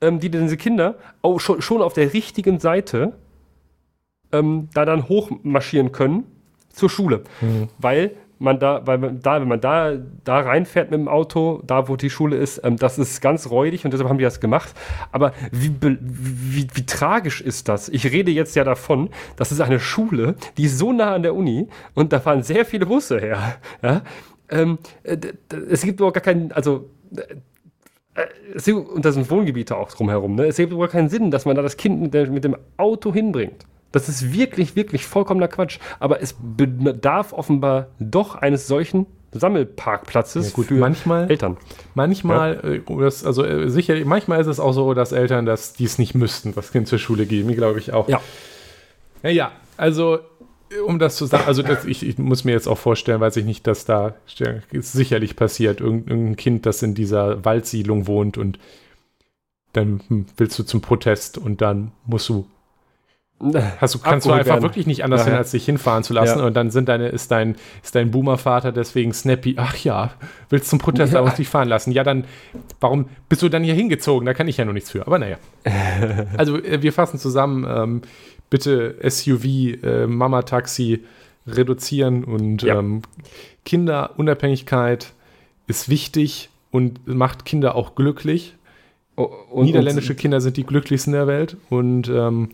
ähm, die diese Kinder auch schon, schon auf der richtigen Seite ähm, da dann hochmarschieren können zur Schule. Mhm. Weil man da, weil man da, wenn man da, da reinfährt mit dem Auto, da wo die Schule ist, ähm, das ist ganz räudig und deshalb haben die das gemacht. Aber wie, wie, wie, tragisch ist das? Ich rede jetzt ja davon, das ist eine Schule, die ist so nah an der Uni und da fahren sehr viele Busse her. Ja? Ähm, äh, es gibt überhaupt gar keinen, also äh, und da sind Wohngebiete auch drumherum. Ne? Es gibt überhaupt keinen Sinn, dass man da das Kind mit dem Auto hinbringt. Das ist wirklich, wirklich vollkommener Quatsch. Aber es bedarf offenbar doch eines solchen Sammelparkplatzes ja, gut, für manchmal, Eltern. Manchmal, ja. Äh, das, also äh, sicher, manchmal ist es auch so, dass Eltern das, die es nicht müssten, das Kind zur Schule geben, glaube ich auch. Ja. Ja, ja also um das zu sagen, also das, ich, ich, muss mir jetzt auch vorstellen, weiß ich nicht, dass da ist sicherlich passiert, irgendein Kind, das in dieser Waldsiedlung wohnt und dann hm, willst du zum Protest und dann musst du Hast du, kannst du einfach werden. wirklich nicht anders ja, hin, als dich hinfahren zu lassen. Ja. Und dann sind deine, ist dein, ist dein Boomer-Vater deswegen snappy. Ach ja, willst zum Protest, ja. aber dich fahren lassen. Ja, dann, warum bist du dann hier hingezogen? Da kann ich ja noch nichts für. Aber naja. also, äh, wir fassen zusammen. Ähm, bitte SUV, äh, Mama-Taxi reduzieren und ja. ähm, Kinderunabhängigkeit ist wichtig und macht Kinder auch glücklich. Und, Niederländische und, Kinder sind die glücklichsten der Welt und ähm,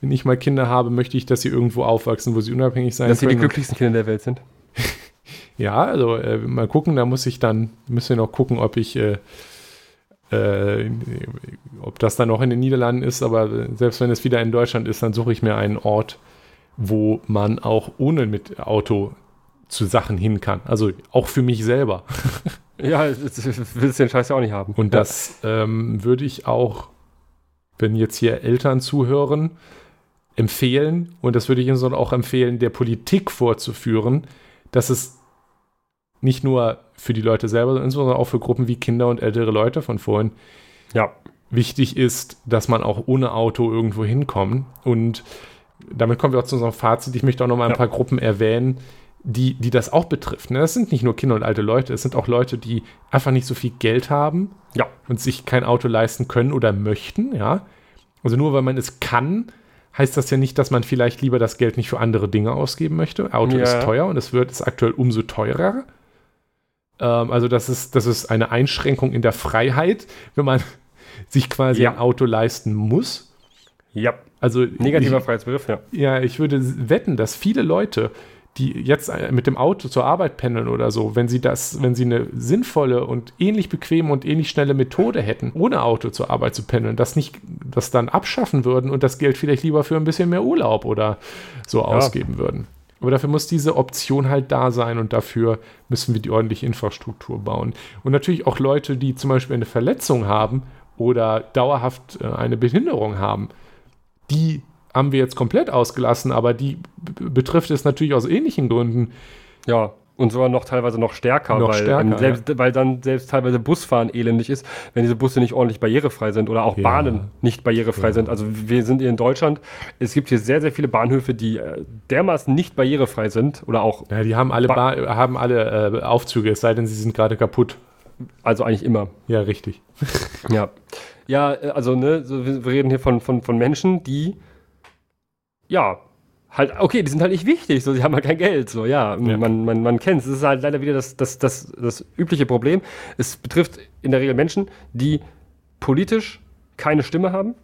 wenn ich mal Kinder habe, möchte ich, dass sie irgendwo aufwachsen, wo sie unabhängig sein dass können. Dass sie die glücklichsten Kinder der Welt sind. ja, also äh, mal gucken, da muss ich dann, müssen wir noch gucken, ob ich, äh, äh, ob das dann noch in den Niederlanden ist, aber selbst wenn es wieder in Deutschland ist, dann suche ich mir einen Ort, wo man auch ohne mit Auto zu Sachen hin kann. Also auch für mich selber. ja, willst du den Scheiß ja auch nicht haben. Und das ähm, würde ich auch, wenn jetzt hier Eltern zuhören, empfehlen, und das würde ich Ihnen auch empfehlen, der Politik vorzuführen, dass es nicht nur für die Leute selber, sondern auch für Gruppen wie Kinder und ältere Leute von vorhin ja. wichtig ist, dass man auch ohne Auto irgendwo hinkommt. Und damit kommen wir auch zu unserem Fazit. Ich möchte auch noch mal ein ja. paar Gruppen erwähnen, die, die das auch betrifft. Ne? Das sind nicht nur Kinder und alte Leute, es sind auch Leute, die einfach nicht so viel Geld haben ja. und sich kein Auto leisten können oder möchten. Ja? Also nur weil man es kann, heißt das ja nicht, dass man vielleicht lieber das Geld nicht für andere Dinge ausgeben möchte. Auto ja. ist teuer und es wird ist aktuell umso teurer. Ähm, also das ist, das ist eine Einschränkung in der Freiheit, wenn man sich quasi ja. ein Auto leisten muss. Ja. Also negativer ich, Freiheitsbegriff, ja. Ja, ich würde wetten, dass viele Leute die jetzt äh, mit dem Auto zur Arbeit pendeln oder so, wenn sie das, wenn sie eine sinnvolle und ähnlich bequeme und ähnlich schnelle Methode hätten, ohne Auto zur Arbeit zu pendeln, das nicht, das dann abschaffen würden und das Geld vielleicht lieber für ein bisschen mehr Urlaub oder so ja. ausgeben würden. Aber dafür muss diese Option halt da sein und dafür müssen wir die ordentliche Infrastruktur bauen. Und natürlich auch Leute, die zum Beispiel eine Verletzung haben oder dauerhaft äh, eine Behinderung haben, die haben wir jetzt komplett ausgelassen, aber die betrifft es natürlich aus ähnlichen Gründen. Ja. Und sogar noch teilweise noch stärker, Noch weil, stärker, selbst, weil dann selbst teilweise Busfahren elendig ist, wenn diese Busse nicht ordentlich barrierefrei sind oder auch Ja. Bahnen nicht barrierefrei sind. Also wir sind hier in Deutschland, es gibt hier sehr, sehr viele Bahnhöfe, die äh, dermaßen nicht barrierefrei sind oder auch, Ja, die haben alle, Ba- haben alle äh, Aufzüge, es sei denn, sie sind gerade kaputt. also eigentlich immer. Ja, richtig. Ja. Ja, äh, also, ne, wir reden hier von, von, von Menschen, die, ja, halt, okay, die sind halt nicht wichtig, so, sie haben halt kein Geld, so, ja, Ja. man, man, man kennt es. Es ist halt leider wieder das, das, das, das übliche Problem. Es betrifft in der Regel Menschen, die politisch keine Stimme haben,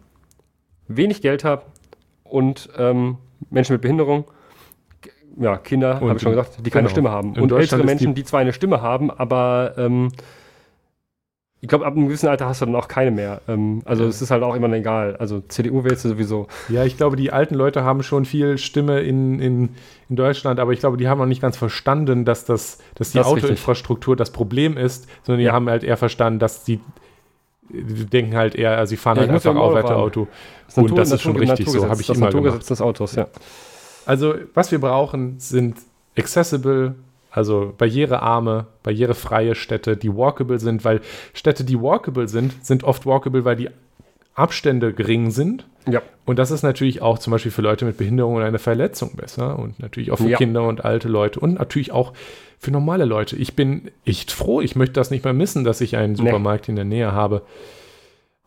wenig Geld haben und ähm, Menschen mit Behinderung, ja, Kinder, habe ich schon gesagt, die keine genau. Stimme haben. In und ältere Menschen, die- die zwar eine Stimme haben, aber ähm, ich glaube, ab einem gewissen Alter hast du dann auch keine mehr. Ähm, also es ist halt auch immer egal. Also CDU wählst du sowieso. Ja, ich glaube, die alten Leute haben schon viel Stimme in, in, in Deutschland, aber ich glaube, die haben noch nicht ganz verstanden, dass, das, dass die Das. Autoinfrastruktur das Problem ist, sondern die Ja. haben halt eher verstanden, dass die, die denken halt eher, also sie fahren Ja, halt ja einfach Auto auf weiter. Auto. Das Und das ist schon Natur- richtig, so habe ich das immer Naturgesetz des Autos, ja. Also, was wir brauchen, sind accessible, also barrierearme, barrierefreie Städte, die walkable sind, weil Städte, die walkable sind, sind oft walkable, weil die Abstände gering sind. Ja, Und das ist natürlich auch zum Beispiel für Leute mit Behinderung oder einer Verletzung besser und natürlich auch für Ja. Kinder und alte Leute und natürlich auch für normale Leute. Ich bin echt froh, ich möchte das nicht mehr missen, dass ich einen Supermarkt in der Nähe habe.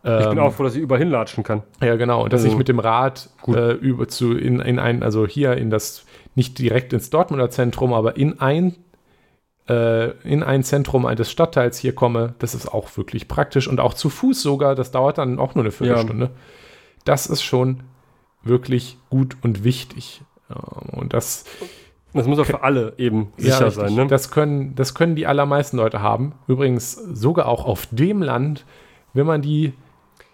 ich Ähm, bin auch froh, dass ich überall hinlatschen kann. ja, genau. Und dass Also, ich mit dem Rad äh, über zu in, in ein, also hier in das, nicht direkt ins Dortmunder Zentrum, aber in ein, äh, in ein Zentrum eines Stadtteils hier komme, das ist auch wirklich praktisch und auch zu Fuß sogar, das dauert dann auch nur eine Viertelstunde. Das ist schon wirklich gut und wichtig. Ähm, Und das, Das muss auch für alle eben ja, sicher richtig. sein, ne? das, können, das können die allermeisten Leute haben. Übrigens sogar auch auf dem Land, wenn man die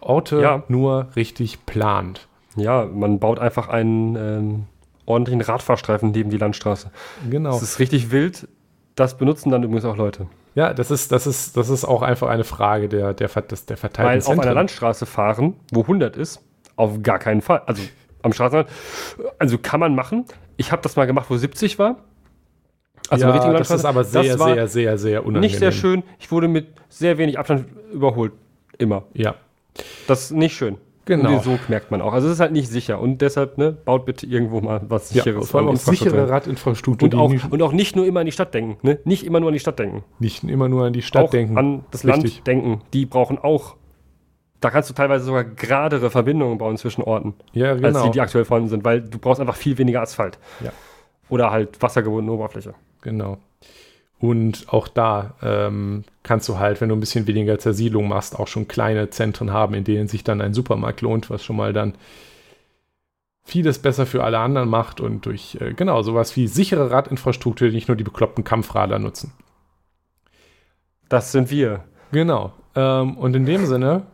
Orte Ja. nur richtig plant. Ja, man baut einfach einen ähm, ordentlichen Radfahrstreifen neben die Landstraße. Genau. Das ist richtig wild. Das benutzen dann übrigens auch Leute. Ja, das ist, das ist, das ist auch einfach eine Frage der, der, des- der Weil verteilten auf einer. Landstraße fahren, wo 100 ist, auf gar keinen Fall. Also am Straßenrand, also kann man machen. Ich habe das mal gemacht, wo 70 war. Also ja, eine richtige das ist aber sehr, sehr, sehr, sehr unangenehm. nicht sehr schön. Ich wurde mit sehr wenig Abstand überholt. Immer. Ja, Das ist nicht schön. Genau. Und so merkt man auch. Also es ist halt nicht sicher. Und deshalb, ne, baut bitte irgendwo mal was ja sicheres. vor allem auch sichere Infrastruktur. Radinfrastruktur, Und auch, nicht, und auch nicht nur immer an die Stadt denken. Ne? Nicht immer nur an die Stadt denken. nicht immer nur an die Stadt auch denken. an das Richtig. Land denken. Die brauchen auch. Da kannst du teilweise sogar geradere Verbindungen bauen zwischen Orten, ja, als genau. die, die aktuell vorhanden sind, weil du brauchst einfach viel weniger Asphalt. Ja. Oder halt wassergebundene Oberfläche. genau. Und auch da ähm, kannst du halt, wenn du ein bisschen weniger Zersiedlung machst, auch schon kleine Zentren haben, in denen sich dann ein Supermarkt lohnt, was schon mal dann vieles besser für alle anderen macht und durch, äh, genau, sowas wie sichere Radinfrastruktur, die nicht nur die bekloppten Kampfradler nutzen. Das sind wir. Genau. Ähm, und in dem Sinne,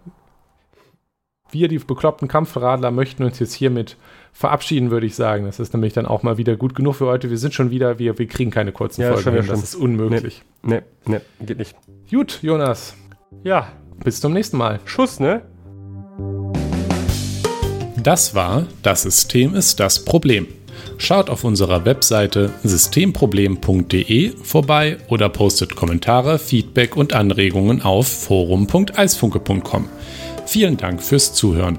wir, die bekloppten Kampfradler, möchten uns jetzt hiermit verabschieden, würde ich sagen. Das ist nämlich dann auch mal wieder gut genug für heute. Wir sind schon wieder, wir, wir kriegen keine kurzen Ja, Folgen hin. Das ist unmöglich. Ne, ne, geht nicht. Gut, Jonas, Ja, bis zum nächsten Mal. Schuss, ne? Das war Das System ist das Problem. Schaut auf unserer Webseite systemproblem.de vorbei oder postet Kommentare, Feedback und Anregungen auf forum.eisfunke.com. Vielen Dank fürs Zuhören.